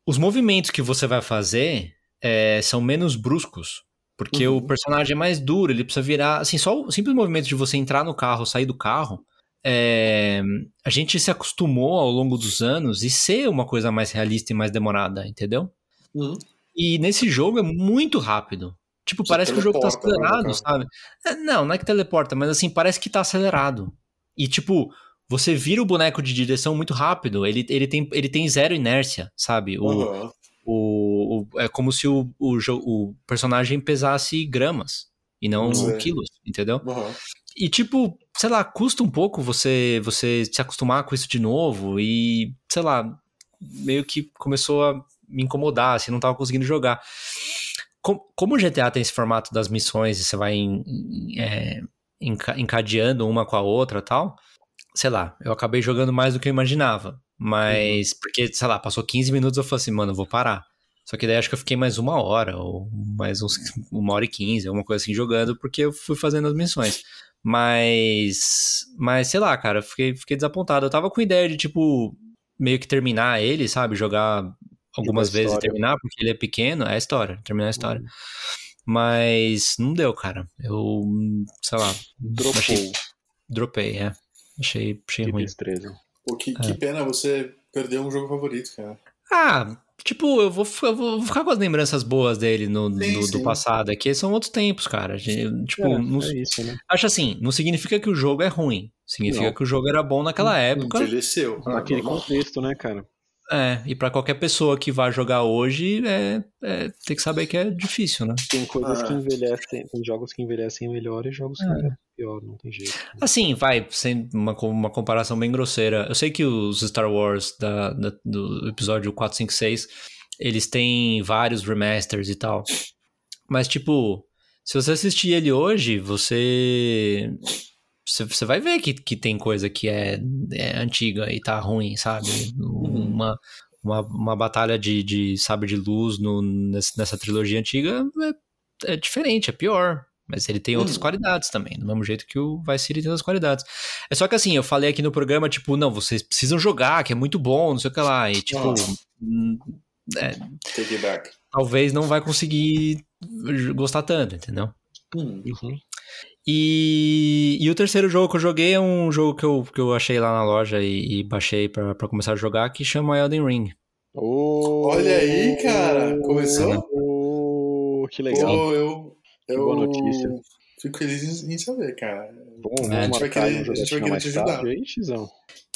os movimentos que você vai fazer é, são menos bruscos. Porque Uhum. o personagem é mais duro, ele precisa virar. Assim, só o simples movimento de você entrar no carro, sair do carro. é, a gente se acostumou ao longo dos anos e ser uma coisa mais realista e mais demorada, entendeu? Uhum. E nesse jogo é muito rápido. Tipo, Você parece que o jogo tá né, acelerado, cara? sabe? É, não, não é que teleporta, mas assim, parece que tá acelerado. E tipo, você vira o boneco de direção muito rápido. Ele, ele, tem, ele tem zero inércia, sabe? O, Aham. o, o- é como se o, o, o personagem pesasse gramas e não quilos, entendeu? Aham. E tipo, sei lá, custa um pouco você você se acostumar com isso de novo e, sei lá, meio que começou a me incomodar, assim, não tava conseguindo jogar. Com- Como o GTA tem esse formato das missões e você vai em- em- é, enca- encadeando uma com a outra e tal, sei lá, eu acabei jogando mais do que eu imaginava. Mas, porque, sei lá, passou 15 minutos eu falei assim, mano, eu vou parar. Só que daí acho que eu fiquei mais uma hora, ou mais uns, <laughs> uma hora e quinze, alguma coisa assim, jogando, porque eu fui fazendo as missões. Mas, mas sei lá, cara, eu fiquei, fiquei desapontado. Eu tava com ideia de, tipo, meio que terminar ele, sabe? Jogar algumas a vezes e história. terminar, porque ele é pequeno, é a história, terminar a história. Mas não deu, cara. Eu, sei lá, Dropou. achei- dropei, é. Achei, achei Que ruim. destreza. Pô, que, É. que pena você perder um jogo favorito, cara. Ah, tipo, eu vou, eu vou ficar com as lembranças boas dele no, Sim, do, do sim. passado. Aqui são outros tempos, cara. Gente, Tipo, É, não- é isso, né? acho assim, não significa que o jogo é ruim. Significa Não. que o jogo era bom naquela época. Envelheceu. Naquele contexto, né, cara? É, e pra qualquer pessoa que vá jogar hoje, é, é, tem que saber que é difícil, né? Tem coisas Ah. que envelhecem, tem jogos que envelhecem melhor e jogos que É. envelhecem pior, não tem jeito. Assim, vai, sem uma, uma comparação bem grosseira. Eu sei que os Star Wars da, da- do episódio 4, 5, 6, eles têm vários remasters e tal. Mas, tipo, se você assistir ele hoje, você. Você vai ver que, que tem coisa que é, é antiga e tá ruim, sabe? Uma, uma, uma batalha de, de sabre de luz no, nessa trilogia antiga é, é diferente, é pior. Mas ele tem outras hum. qualidades também, do mesmo jeito que o Vice City tem outras qualidades. É só que assim, eu falei aqui no programa, tipo, não, vocês precisam jogar, que é muito bom, não sei o que lá. E tipo. Hum, é, Take it back. Talvez não vai conseguir gostar tanto, entendeu? Hum. Uhum. E, e o terceiro jogo que eu joguei é um jogo que eu, que eu achei lá na loja e, e baixei para começar a jogar, que chama Elden Ring. Oh, Olha aí, cara! Começou? Oh, que legal. Oh, eu, eu boa notícia. Fico feliz em saber, cara. Bom, vamos é, a gente vai querer, a gente vai querer te ajudar. Tarde,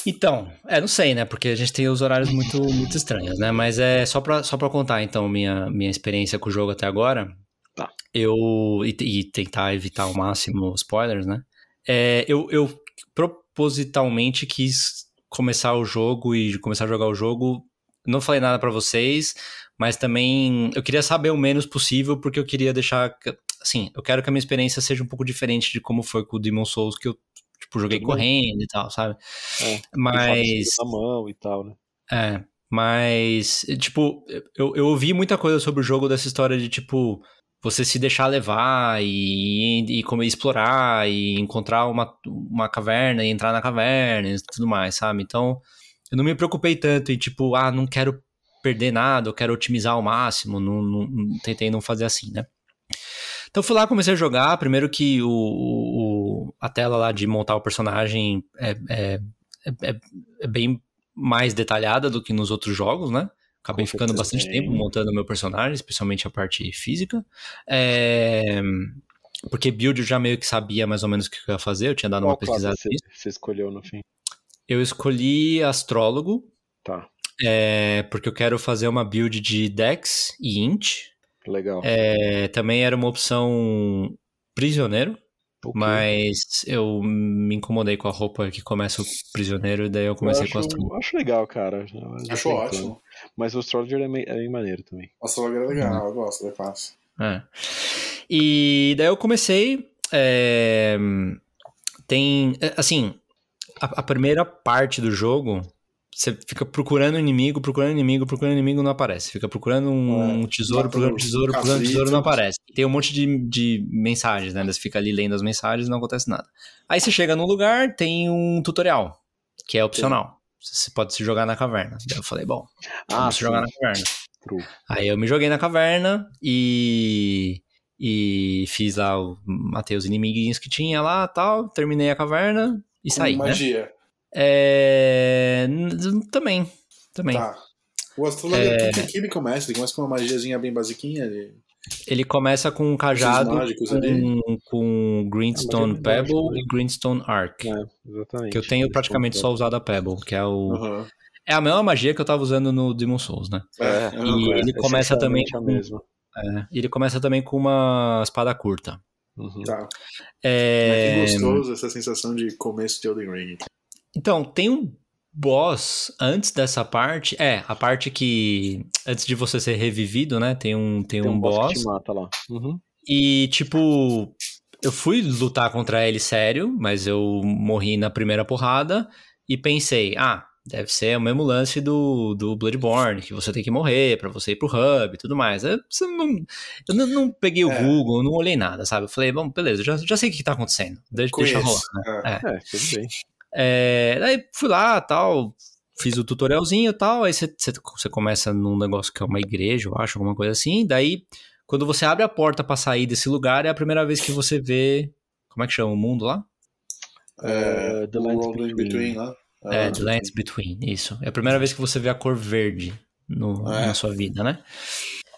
então, é, não sei, né? Porque a gente tem os horários muito, muito estranhos, né? Mas é só pra, só pra contar, então, minha, minha experiência com o jogo até agora. Tá. Eu. E, e tentar evitar ao máximo spoilers, né? É, eu, eu propositalmente quis começar o jogo e começar a jogar o jogo. Não falei nada para vocês, mas também eu queria saber o menos possível, porque eu queria deixar. Assim, eu quero que a minha experiência seja um pouco diferente de como foi com o Demon Souls, que eu tipo, joguei Tudo correndo bem. e tal, sabe? É, mas. Na mão e tal, né? É, mas, tipo, eu, eu ouvi muita coisa sobre o jogo dessa história de, tipo, você se deixar levar e, e, e explorar e encontrar uma, uma caverna e entrar na caverna e tudo mais, sabe? Então, eu não me preocupei tanto em, tipo, ah, não quero perder nada, eu quero otimizar ao máximo, não, não, tentei não fazer assim, né? Então fui lá, comecei a jogar. Primeiro que o, o a tela lá de montar o personagem é, é, é, é, bem mais detalhada do que nos outros jogos, né? Acabei Com ficando bastante bem. tempo montando meu personagem, especialmente a parte física. É... Porque build eu já meio que sabia mais ou menos o que eu ia fazer, eu tinha dado Qual uma pesquisada você, você escolheu no fim? Eu escolhi astrólogo. Tá. É, porque eu quero fazer uma build de Dex e Int. Legal. É, também era uma opção prisioneiro, okay. mas eu me incomodei com a roupa que começa o prisioneiro e daí eu comecei eu com o Astrologer. Acho legal, cara. Acho ótimo. Mas o Astrologer é, meio, é bem maneiro também. O Astrologer é legal, uhum. eu gosto, é fácil. É. E daí eu comecei. É, tem. É, assim, a, a primeira parte do jogo você fica procurando inimigo, procurando inimigo, procurando inimigo, não aparece. Fica procurando um, é, tesouro, procurando um tesouro, procurando um tesouro, não aparece. Tem um monte de, de mensagens, né? Você fica ali lendo as mensagens e não acontece nada. Aí você chega num lugar, tem um tutorial, que é opcional. Você pode se jogar na caverna. Daí eu falei, bom, ah, vamos se jogar na caverna. True. Aí eu me joguei na caverna e e fiz lá, matei os inimiguinhos que tinha lá tal, terminei a caverna e Com saí. Né? Magia. Né? É... Também. Também. Tá. O astrôlogo, é... ele começa? Ele começa com uma magiazinha bem basiquinha? Ele, ele começa com um cajado com, com Greenstone é Pebble e Greenstone Arc. É, exatamente. Que eu tenho praticamente só usado a Pebble, que é o... Uhum. É a mesma magia que eu tava usando no Demon Souls, né? É, e ele começa também com, é, ele começa também com uma espada curta. Uhum. Tá. É... é que gostoso essa sensação de começo de Elden Ring. Então, tem um boss antes dessa parte. É, a parte que. Antes de você ser revivido, né? Tem um, tem, tem um, um boss. boss. que te mata lá. Uhum. E, tipo. Eu fui lutar contra ele sério, mas eu morri na primeira porrada e pensei, ah, deve ser o mesmo lance do, do Bloodborne, que você tem que morrer para você ir pro hub e tudo mais. Eu, não, eu não, não peguei o é. Google, não olhei nada, sabe? Eu falei, bom, beleza, já, já sei o que tá acontecendo. Deixa, deixa rolar, né? É. é, tudo bem. É, aí fui lá, tal, fiz o tutorialzinho e tal, aí você começa num negócio que é uma igreja, eu acho, alguma coisa assim, daí quando você abre a porta para sair desse lugar, é a primeira vez que você vê, como é que chama o mundo lá? É, The Lands Between, between lá. É, uh, The Lands Between, isso. É a primeira vez que você vê a cor verde no, é. na sua vida, né?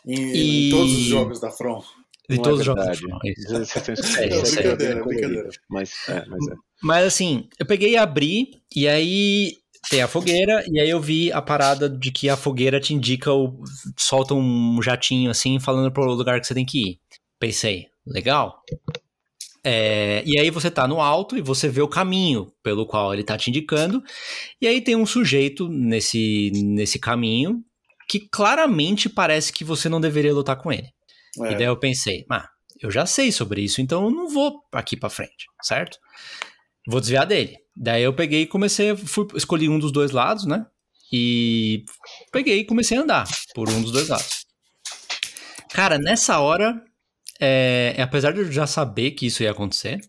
Em, e... em todos os jogos da From. De todos os jogos. É, é, brincadeira, brincadeira. Mas, é, mas é. Mas assim, eu peguei e abri, e aí tem a fogueira, e aí eu vi a parada de que a fogueira te indica, o, solta um jatinho assim, falando pro lugar que você tem que ir. Pensei, legal. É, e aí você tá no alto e você vê o caminho pelo qual ele tá te indicando, e aí tem um sujeito nesse, nesse caminho que claramente parece que você não deveria lutar com ele. É. E daí eu pensei, ah, eu já sei sobre isso, então eu não vou aqui para frente, certo? vou desviar dele. Daí eu peguei e comecei, fui, escolhi um dos dois lados, né? E peguei e comecei a andar por um dos dois lados. Cara, nessa hora, é, apesar de eu já saber que isso ia acontecer,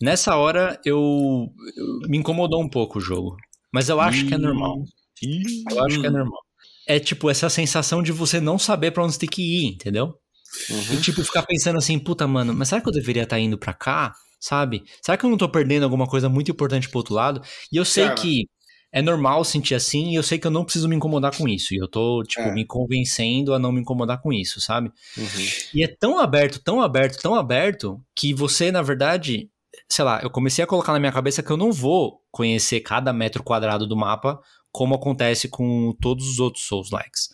nessa hora eu, eu me incomodou um pouco o jogo. Mas eu acho que é normal. Eu acho que é normal. É tipo essa sensação de você não saber para onde você tem que ir, entendeu? Uhum. E tipo, ficar pensando assim, puta, mano, mas será que eu deveria estar indo pra cá? Sabe? Será que eu não tô perdendo alguma coisa muito importante pro outro lado? E eu sei Cara. que é normal sentir assim, e eu sei que eu não preciso me incomodar com isso. E eu tô, tipo, É. me convencendo a não me incomodar com isso, sabe? Uhum. E é tão aberto, tão aberto, tão aberto, que você, na verdade, sei lá, eu comecei a colocar na minha cabeça que eu não vou conhecer cada metro quadrado do mapa como acontece com todos os outros Souls-likes.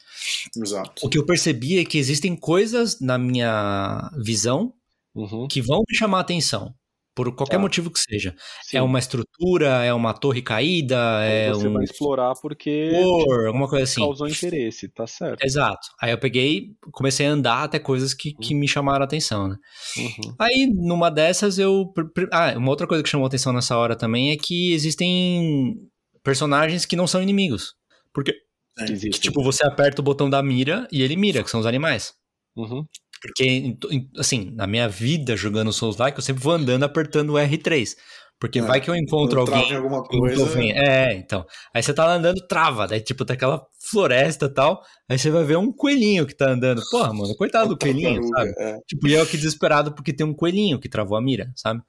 Exato. O que eu percebi é que existem coisas na minha visão Uhum. que vão me chamar a atenção, por qualquer Tá. motivo que seja. Sim. É uma estrutura, é uma torre caída, Aí é você um vai explorar porque cor, alguma coisa assim. causou interesse, tá certo. Exato. Aí eu peguei, comecei a andar até coisas que, que me chamaram a atenção, né? Uhum. Aí, numa dessas, eu. Ah, uma outra coisa que chamou atenção nessa hora também é que existem personagens que não são inimigos. Porque, É. Existe. que, tipo, você aperta o botão da mira e ele mira, que são os animais. Uhum. Porque, assim, na minha vida jogando Souls-like, eu sempre vou andando apertando o R3. Porque É, vai que eu encontro alguém. alguma coisa. É, então. Aí você tá lá andando, trava. Daí, tipo, tá aquela floresta e tal. Aí você vai ver um coelhinho que tá andando. Porra, mano, coitado do coelhinho, sabe? é. Tipo, e eu aqui desesperado porque tem um coelhinho que travou a mira, sabe?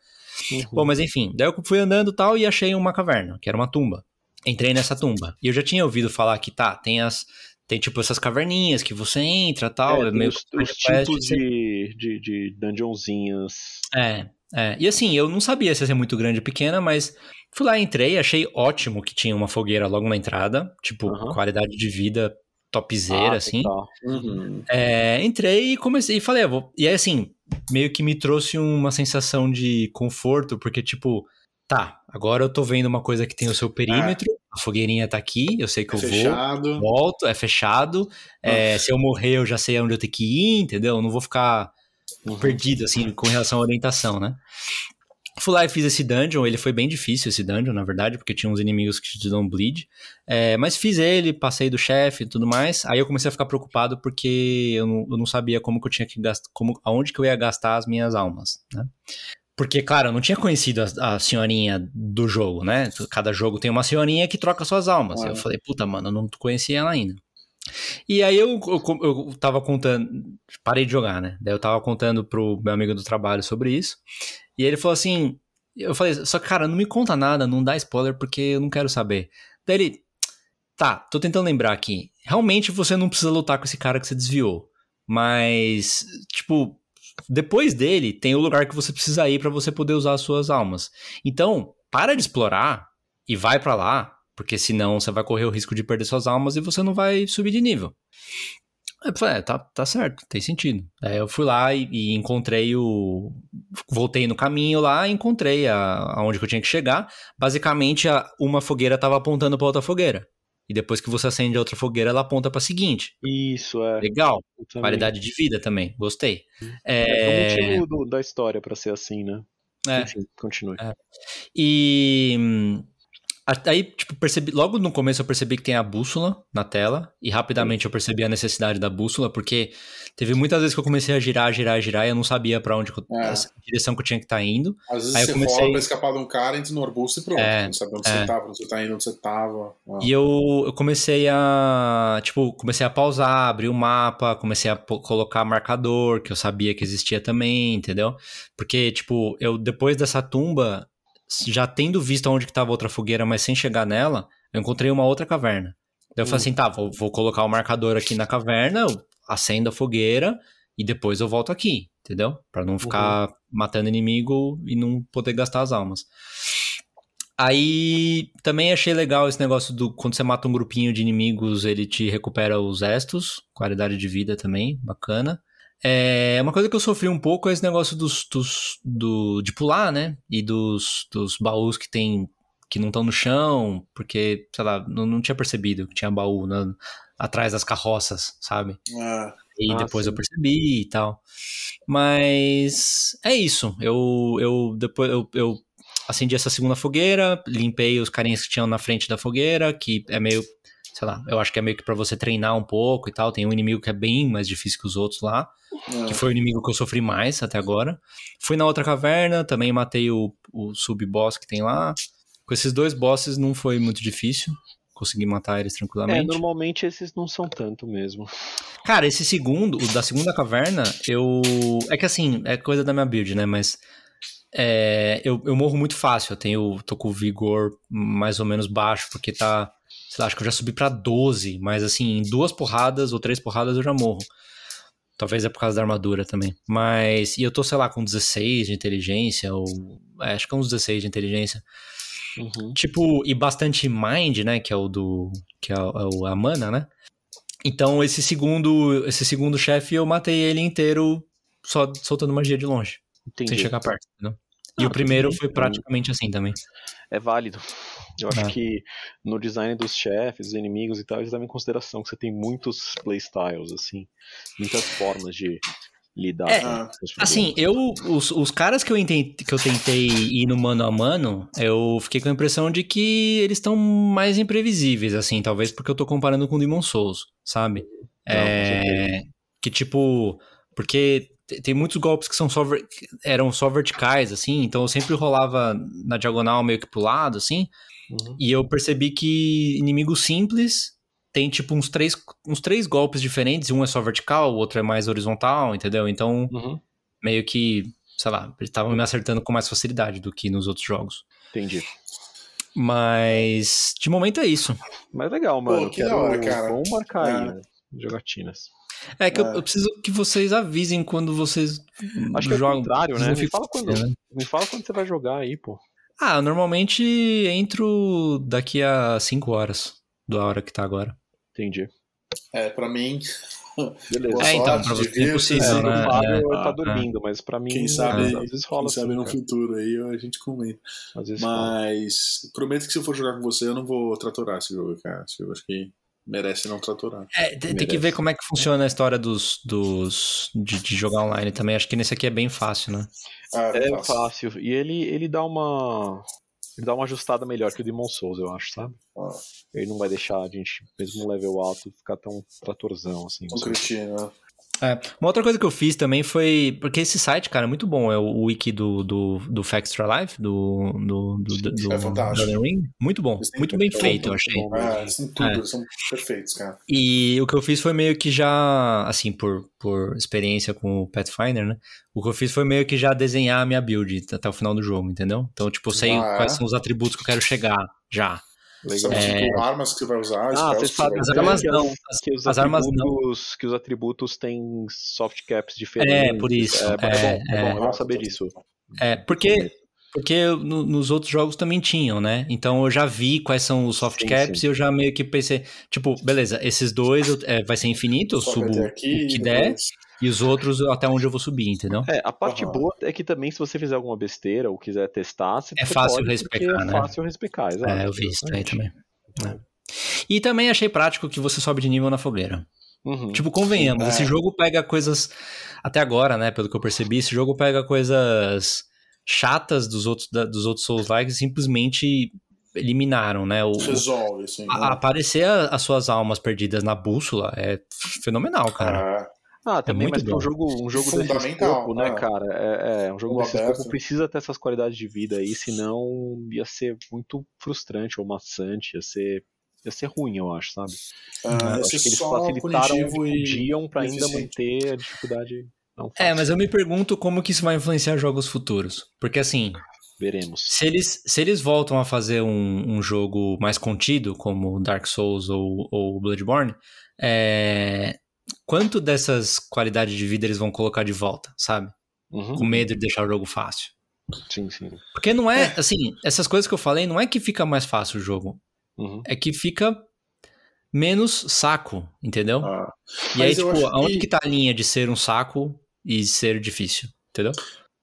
Uhum. Bom, mas enfim, daí eu fui andando e tal e achei uma caverna, que era uma tumba. Entrei nessa tumba. E eu já tinha ouvido falar que tá, tem as. Tem tipo essas caverninhas que você entra e tal. É, É, meio os, os quest, tipos de, de, de dungeonzinhas. É, é. E assim, eu não sabia se ia ser muito grande ou pequena, mas fui lá, entrei, achei ótimo que tinha uma fogueira logo na entrada. Tipo, qualidade de vida topzera, Ah, assim. Uhum. É, entrei e comecei, e falei, ah, vou... e aí assim, meio que me trouxe uma sensação de conforto, porque tipo, tá, agora eu tô vendo uma coisa que tem o seu perímetro, a fogueirinha tá aqui, eu sei que eu vou, Fechado. volto, é fechado, é, se eu morrer eu já sei onde eu tenho que ir, entendeu? Eu não vou ficar Uhum. perdido, assim, com relação à orientação, né? Fui lá e fiz esse dungeon, ele foi bem difícil esse dungeon, na verdade, porque tinha uns inimigos que te dão bleed. É, mas fiz ele, passei do chefe e tudo mais. Aí eu comecei a ficar preocupado porque eu não, eu não sabia como que eu tinha que gastar, como, aonde que eu ia gastar as minhas almas, né? Porque, claro, eu não tinha conhecido a, a senhorinha do jogo, né? Cada jogo tem uma senhorinha que troca suas almas. Ah. Eu falei, puta, mano, eu não conhecia ela ainda. E aí eu, eu, eu tava contando, parei de jogar, né? Daí eu tava contando pro meu amigo do trabalho sobre isso. E ele falou assim: eu falei, só que, cara, não me conta nada, não dá spoiler porque eu não quero saber. Daí ele, tá, tô tentando lembrar aqui. Realmente você não precisa lutar com esse cara que você desviou. Mas, tipo, depois dele tem o lugar que você precisa ir pra você poder usar as suas almas. Então, para de explorar e vai pra lá, porque senão você vai correr o risco de perder suas almas e você não vai subir de nível. Eu falei, é, tá, tá certo, tem sentido. Aí eu fui lá e, e encontrei o. Voltei no caminho lá encontrei a, aonde que eu tinha que chegar. Basicamente, a- uma fogueira tava apontando pra outra fogueira. E depois que você acende a outra fogueira, ela aponta pra seguinte. Isso, é. Legal. Qualidade de vida também. Gostei. É, É, é o motivo do- da história pra ser assim, né? é. Enfim, continue. E hum, aí, tipo, percebi, logo no começo eu percebi que tem a bússola na tela, e rapidamente eu percebi a necessidade da bússola, porque teve muitas vezes que eu comecei a girar, girar, girar, e eu não sabia pra onde que eu, É. direção que eu tinha que estar indo. Às vezes Aí você comecei- rola pra escapar de um cara, entra no arbusto e pronto. É, não sabe onde é. você tava, onde você tá indo, onde você tava. Ah. E eu, eu comecei a, tipo, comecei a pausar, abrir o mapa, comecei a colocar marcador, que eu sabia que existia também, entendeu? Porque, tipo, eu depois dessa tumba, já tendo visto onde que tava outra fogueira, mas sem chegar nela, eu encontrei uma outra caverna. Daí eu falei Hum. assim, tá, vou, vou colocar o marcador aqui na caverna, eu acendo a fogueira e depois eu volto aqui, entendeu? Pra não ficar matando inimigo e não poder gastar as almas. Aí também achei legal esse negócio do quando você mata um grupinho de inimigos, ele te recupera os estos, qualidade de vida também, bacana. É, uma coisa que eu sofri um pouco é esse negócio dos, dos do, de pular, né? E dos, dos baús que tem que não estão no chão, porque, sei lá, não, não tinha percebido que tinha baú na- atrás das carroças, sabe? Ah, E depois eu percebi e tal. Mas é isso. Eu, eu depois eu, eu acendi essa segunda fogueira, limpei os carinhas que tinham na frente da fogueira, que é meio, sei lá, eu acho que é meio que pra você treinar um pouco e tal. Tem um inimigo que é bem mais difícil que os outros lá, É. que foi o inimigo que eu sofri mais até agora. Fui na outra caverna, também matei o, o sub-boss que tem lá. Com esses dois bosses não foi muito difícil. Consegui matar eles É, tranquilamente. normalmente esses não são tanto mesmo. Cara, esse segundo, o da segunda caverna, eu. É que assim, é coisa da minha build, né? Mas. é, eu, eu morro muito fácil. Eu tenho. tô com o vigor mais ou menos baixo, porque tá. Sei lá, acho que eu já subi pra 12, mas assim, em duas porradas ou três porradas eu já morro. Talvez é por causa da armadura também. Mas. E eu tô, sei lá, com 16 de inteligência, ou. é, acho que é uns 16 de inteligência. Uhum. Tipo, e bastante mind, né? Que é o do. Que é, o- é o, a mana, né? Então, esse segundo. Esse segundo chefe, eu matei ele inteiro só soltando magia de longe. Entendi. Sem chegar perto, entendeu? E Ah, o primeiro foi praticamente assim também. É válido. Eu acho É. que no design dos chefes, dos inimigos e tal, eles levam em consideração que você tem muitos playstyles, assim, muitas formas de lidar É, com ah. Assim, eu. Os, os caras que eu, enten- que eu tentei ir no mano a mano, eu fiquei com a impressão de que eles estão mais imprevisíveis, assim, talvez porque eu tô comparando com Demon Souls, sabe? Não, É, que tipo. Porque te- tem muitos golpes que são só eram só verticais, assim, então eu sempre rolava na diagonal meio que pro lado, assim, Uhum. e eu percebi que inimigo simples tem tipo uns três, uns três golpes diferentes, um é só vertical, o outro é mais horizontal, entendeu? Então Uhum. meio que, sei lá, eles estavam me acertando com mais facilidade do que nos outros jogos. Entendi. Mas de momento é isso. Mas legal, mano. que quero, da hora, cara. Vamos marcar aí, É. né? Jogatinas. É que eu, É. eu preciso que vocês avisem quando vocês Acho que é o jogam. contrário, né? Me fala, quando, me fala quando você vai jogar aí, pô. Ah, normalmente entro daqui a 5 horas da hora que tá agora. Entendi. É, pra mim, Beleza. Boa é, então, pra você é impossível, É, né? o Fábio É, tá é. dormindo, mas pra mim, quem sabe, às vezes rola quem sabe assim, no cara. futuro aí a gente comenta. Às vezes rola. Mas prometo que se eu for jogar com você, eu não vou tratorar esse jogo, cara. Acho que merece não tratorar. É, tem, tem que ver como é que funciona a história dos, dos de, de jogar online também. Acho que nesse aqui é bem fácil, né? Ah, É fácil. fácil. E ele, ele dá uma. Ele dá uma ajustada melhor que o Demon Souls, eu acho, sabe? Ah, Ele não vai deixar a gente, mesmo no level alto, ficar tão tratorzão assim. um cretino, né? É, uma outra coisa que eu fiz também foi. Porque esse site, cara, é muito bom. É o, wiki do, do, do Factstra Life, do, do, do, do, é fantástico. Ring. Muito bom. Muito bem feito, eu achei. Ah, eles tudo, É. são perfeitos, cara. E o que eu fiz foi meio que já, assim, por, por experiência com o Pathfinder, né? O que eu fiz foi meio que já desenhar a minha build até o final do jogo, entendeu? Então, tipo, eu sei Ah, é? quais são os atributos que eu quero chegar já. Sabe, É. tipo, armas que você vai usar, Ah, spells você que sabe As armas não, as- que os as armas não. atributos, que os atributos têm soft caps diferentes. É, por isso. É, é, É, bom, é, é. bom, é bom saber disso. É, porque, porque no- nos outros jogos também tinham, né? Então eu já vi quais são os soft Sim, caps sim. e eu já meio que pensei, tipo, beleza, esses dois é, vai ser infinito, eu Só subo ter o aqui, que der, depois- e os outros até onde eu vou subir, entendeu? É, a parte Aham. boa é que também, se você fizer alguma besteira ou quiser testar, você É fácil pode, respecar, porque né? É fácil respecar, exato. É, eu vi isso aí também. É. E também achei prático que você sobe de nível na fogueira. Uhum. Tipo, convenhamos, É. esse jogo pega coisas. Até agora, né? Pelo que eu percebi, esse jogo pega coisas chatas dos outros, da- dos outros Souls-likes e simplesmente eliminaram, né? O, Resolve, assim. a- né? aparecer a- as suas almas perdidas na bússola é fenomenal, cara. Ah, Ah, também, muito mas pra um jogo, um jogo desse Fundamental, escopo, né, né? cara? É, é, um jogo desse escopo precisa ter essas qualidades de vida aí, senão ia ser muito frustrante ou maçante, ia ser, ia ser ruim, eu acho, sabe? ah, Eu acho que eles facilitaram e podiam pra ainda manter a dificuldade não É, mas eu me pergunto como que isso vai influenciar jogos futuros. Porque assim, Veremos. se eles, se eles voltam a fazer um, um jogo mais contido, como Dark Souls ou, ou Bloodborne, é, quanto dessas qualidades de vida eles vão colocar de volta, sabe? Uhum. Com medo de deixar o jogo fácil. Sim, sim. Porque não é, assim, essas coisas que eu falei, não é que fica mais fácil o jogo, Uhum. é que fica menos saco, entendeu? Ah, e aí, tipo, aonde que- que tá a linha de ser um saco e ser difícil, entendeu?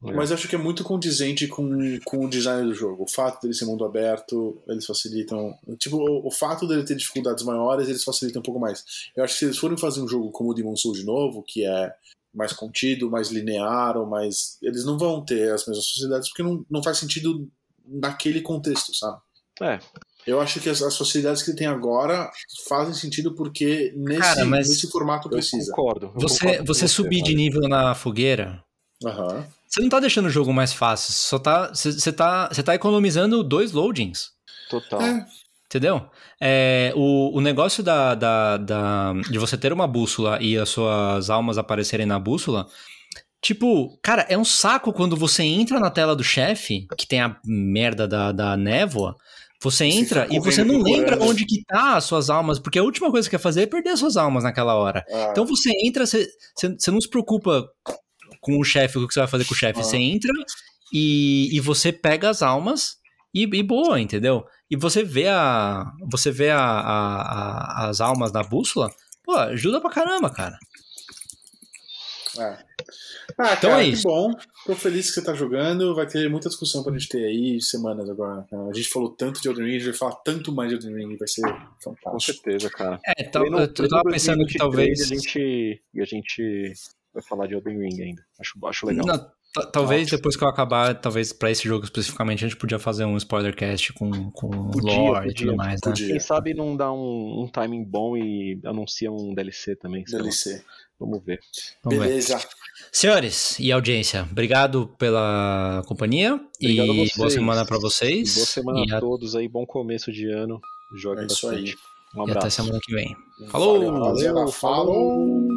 Mas acho que é muito condizente com, com o design do jogo. O fato dele ser mundo aberto, eles facilitam. Tipo, o, o fato dele ter dificuldades maiores, eles facilitam um pouco mais. Eu acho que se eles forem fazer um jogo como o Demon Souls de novo, que é mais contido, mais linear, ou mais. Eles não vão ter as mesmas facilidades, porque não, não faz sentido naquele contexto, sabe? É, Eu acho que as, as facilidades que ele tem agora fazem sentido porque nesse, Cara, mas nesse formato eu precisa. concordo. eu Você, concordo você subir de nível na fogueira, Aham. Você não tá deixando o jogo mais fácil, só tá. Você, tá, você tá economizando dois loadings. Total. É, Entendeu? É, o, o negócio da, da, da- de você ter uma bússola e as suas almas aparecerem na bússola. Tipo, cara, é um saco quando você entra na tela do chefe, que tem a merda da, da névoa. Você entra e você não lembra onde que tá as suas almas, porque a última coisa que você quer fazer é perder as suas almas naquela hora. ah, Então você entra, você, você, você não se preocupa com o chefe, o que você vai fazer com o chefe. Ah. Você entra e, e você pega as almas e, e boa, entendeu? E você vê a. Você vê a, a- a- as almas na bússola, pô, ajuda pra caramba, cara. é. Ah, Então cara, é que isso. bom. Tô feliz que você tá jogando. Vai ter muita discussão pra gente ter aí semanas agora. A gente falou tanto de Elden Ring, a gente vai falar tanto mais de Elden Ring. Vai ser Com fantástico. certeza, cara. É, Pleno- eu, eu pleno tava pensando que 2023 talvez. A gente, e a gente vai falar de Elden Ring ainda. Acho, acho legal. Não, ta- talvez Ótimo. depois que eu acabar, talvez pra esse jogo especificamente, a gente podia fazer um spoilercast com, com Podia, lore e podia, tudo mais, né? podia. Quem sabe não dá um, um timing bom e anuncia um DLC também. DLC. Vamos ver. Vamos ver. Beleza. Senhores e audiência, obrigado pela companhia Obrigado e boa semana pra vocês. Boa semana e a todos aí. Bom começo de ano. Jogue É isso bastante. aí. Um e até abraço. semana que vem. Falou! Valeu. Falou, falou. Falou.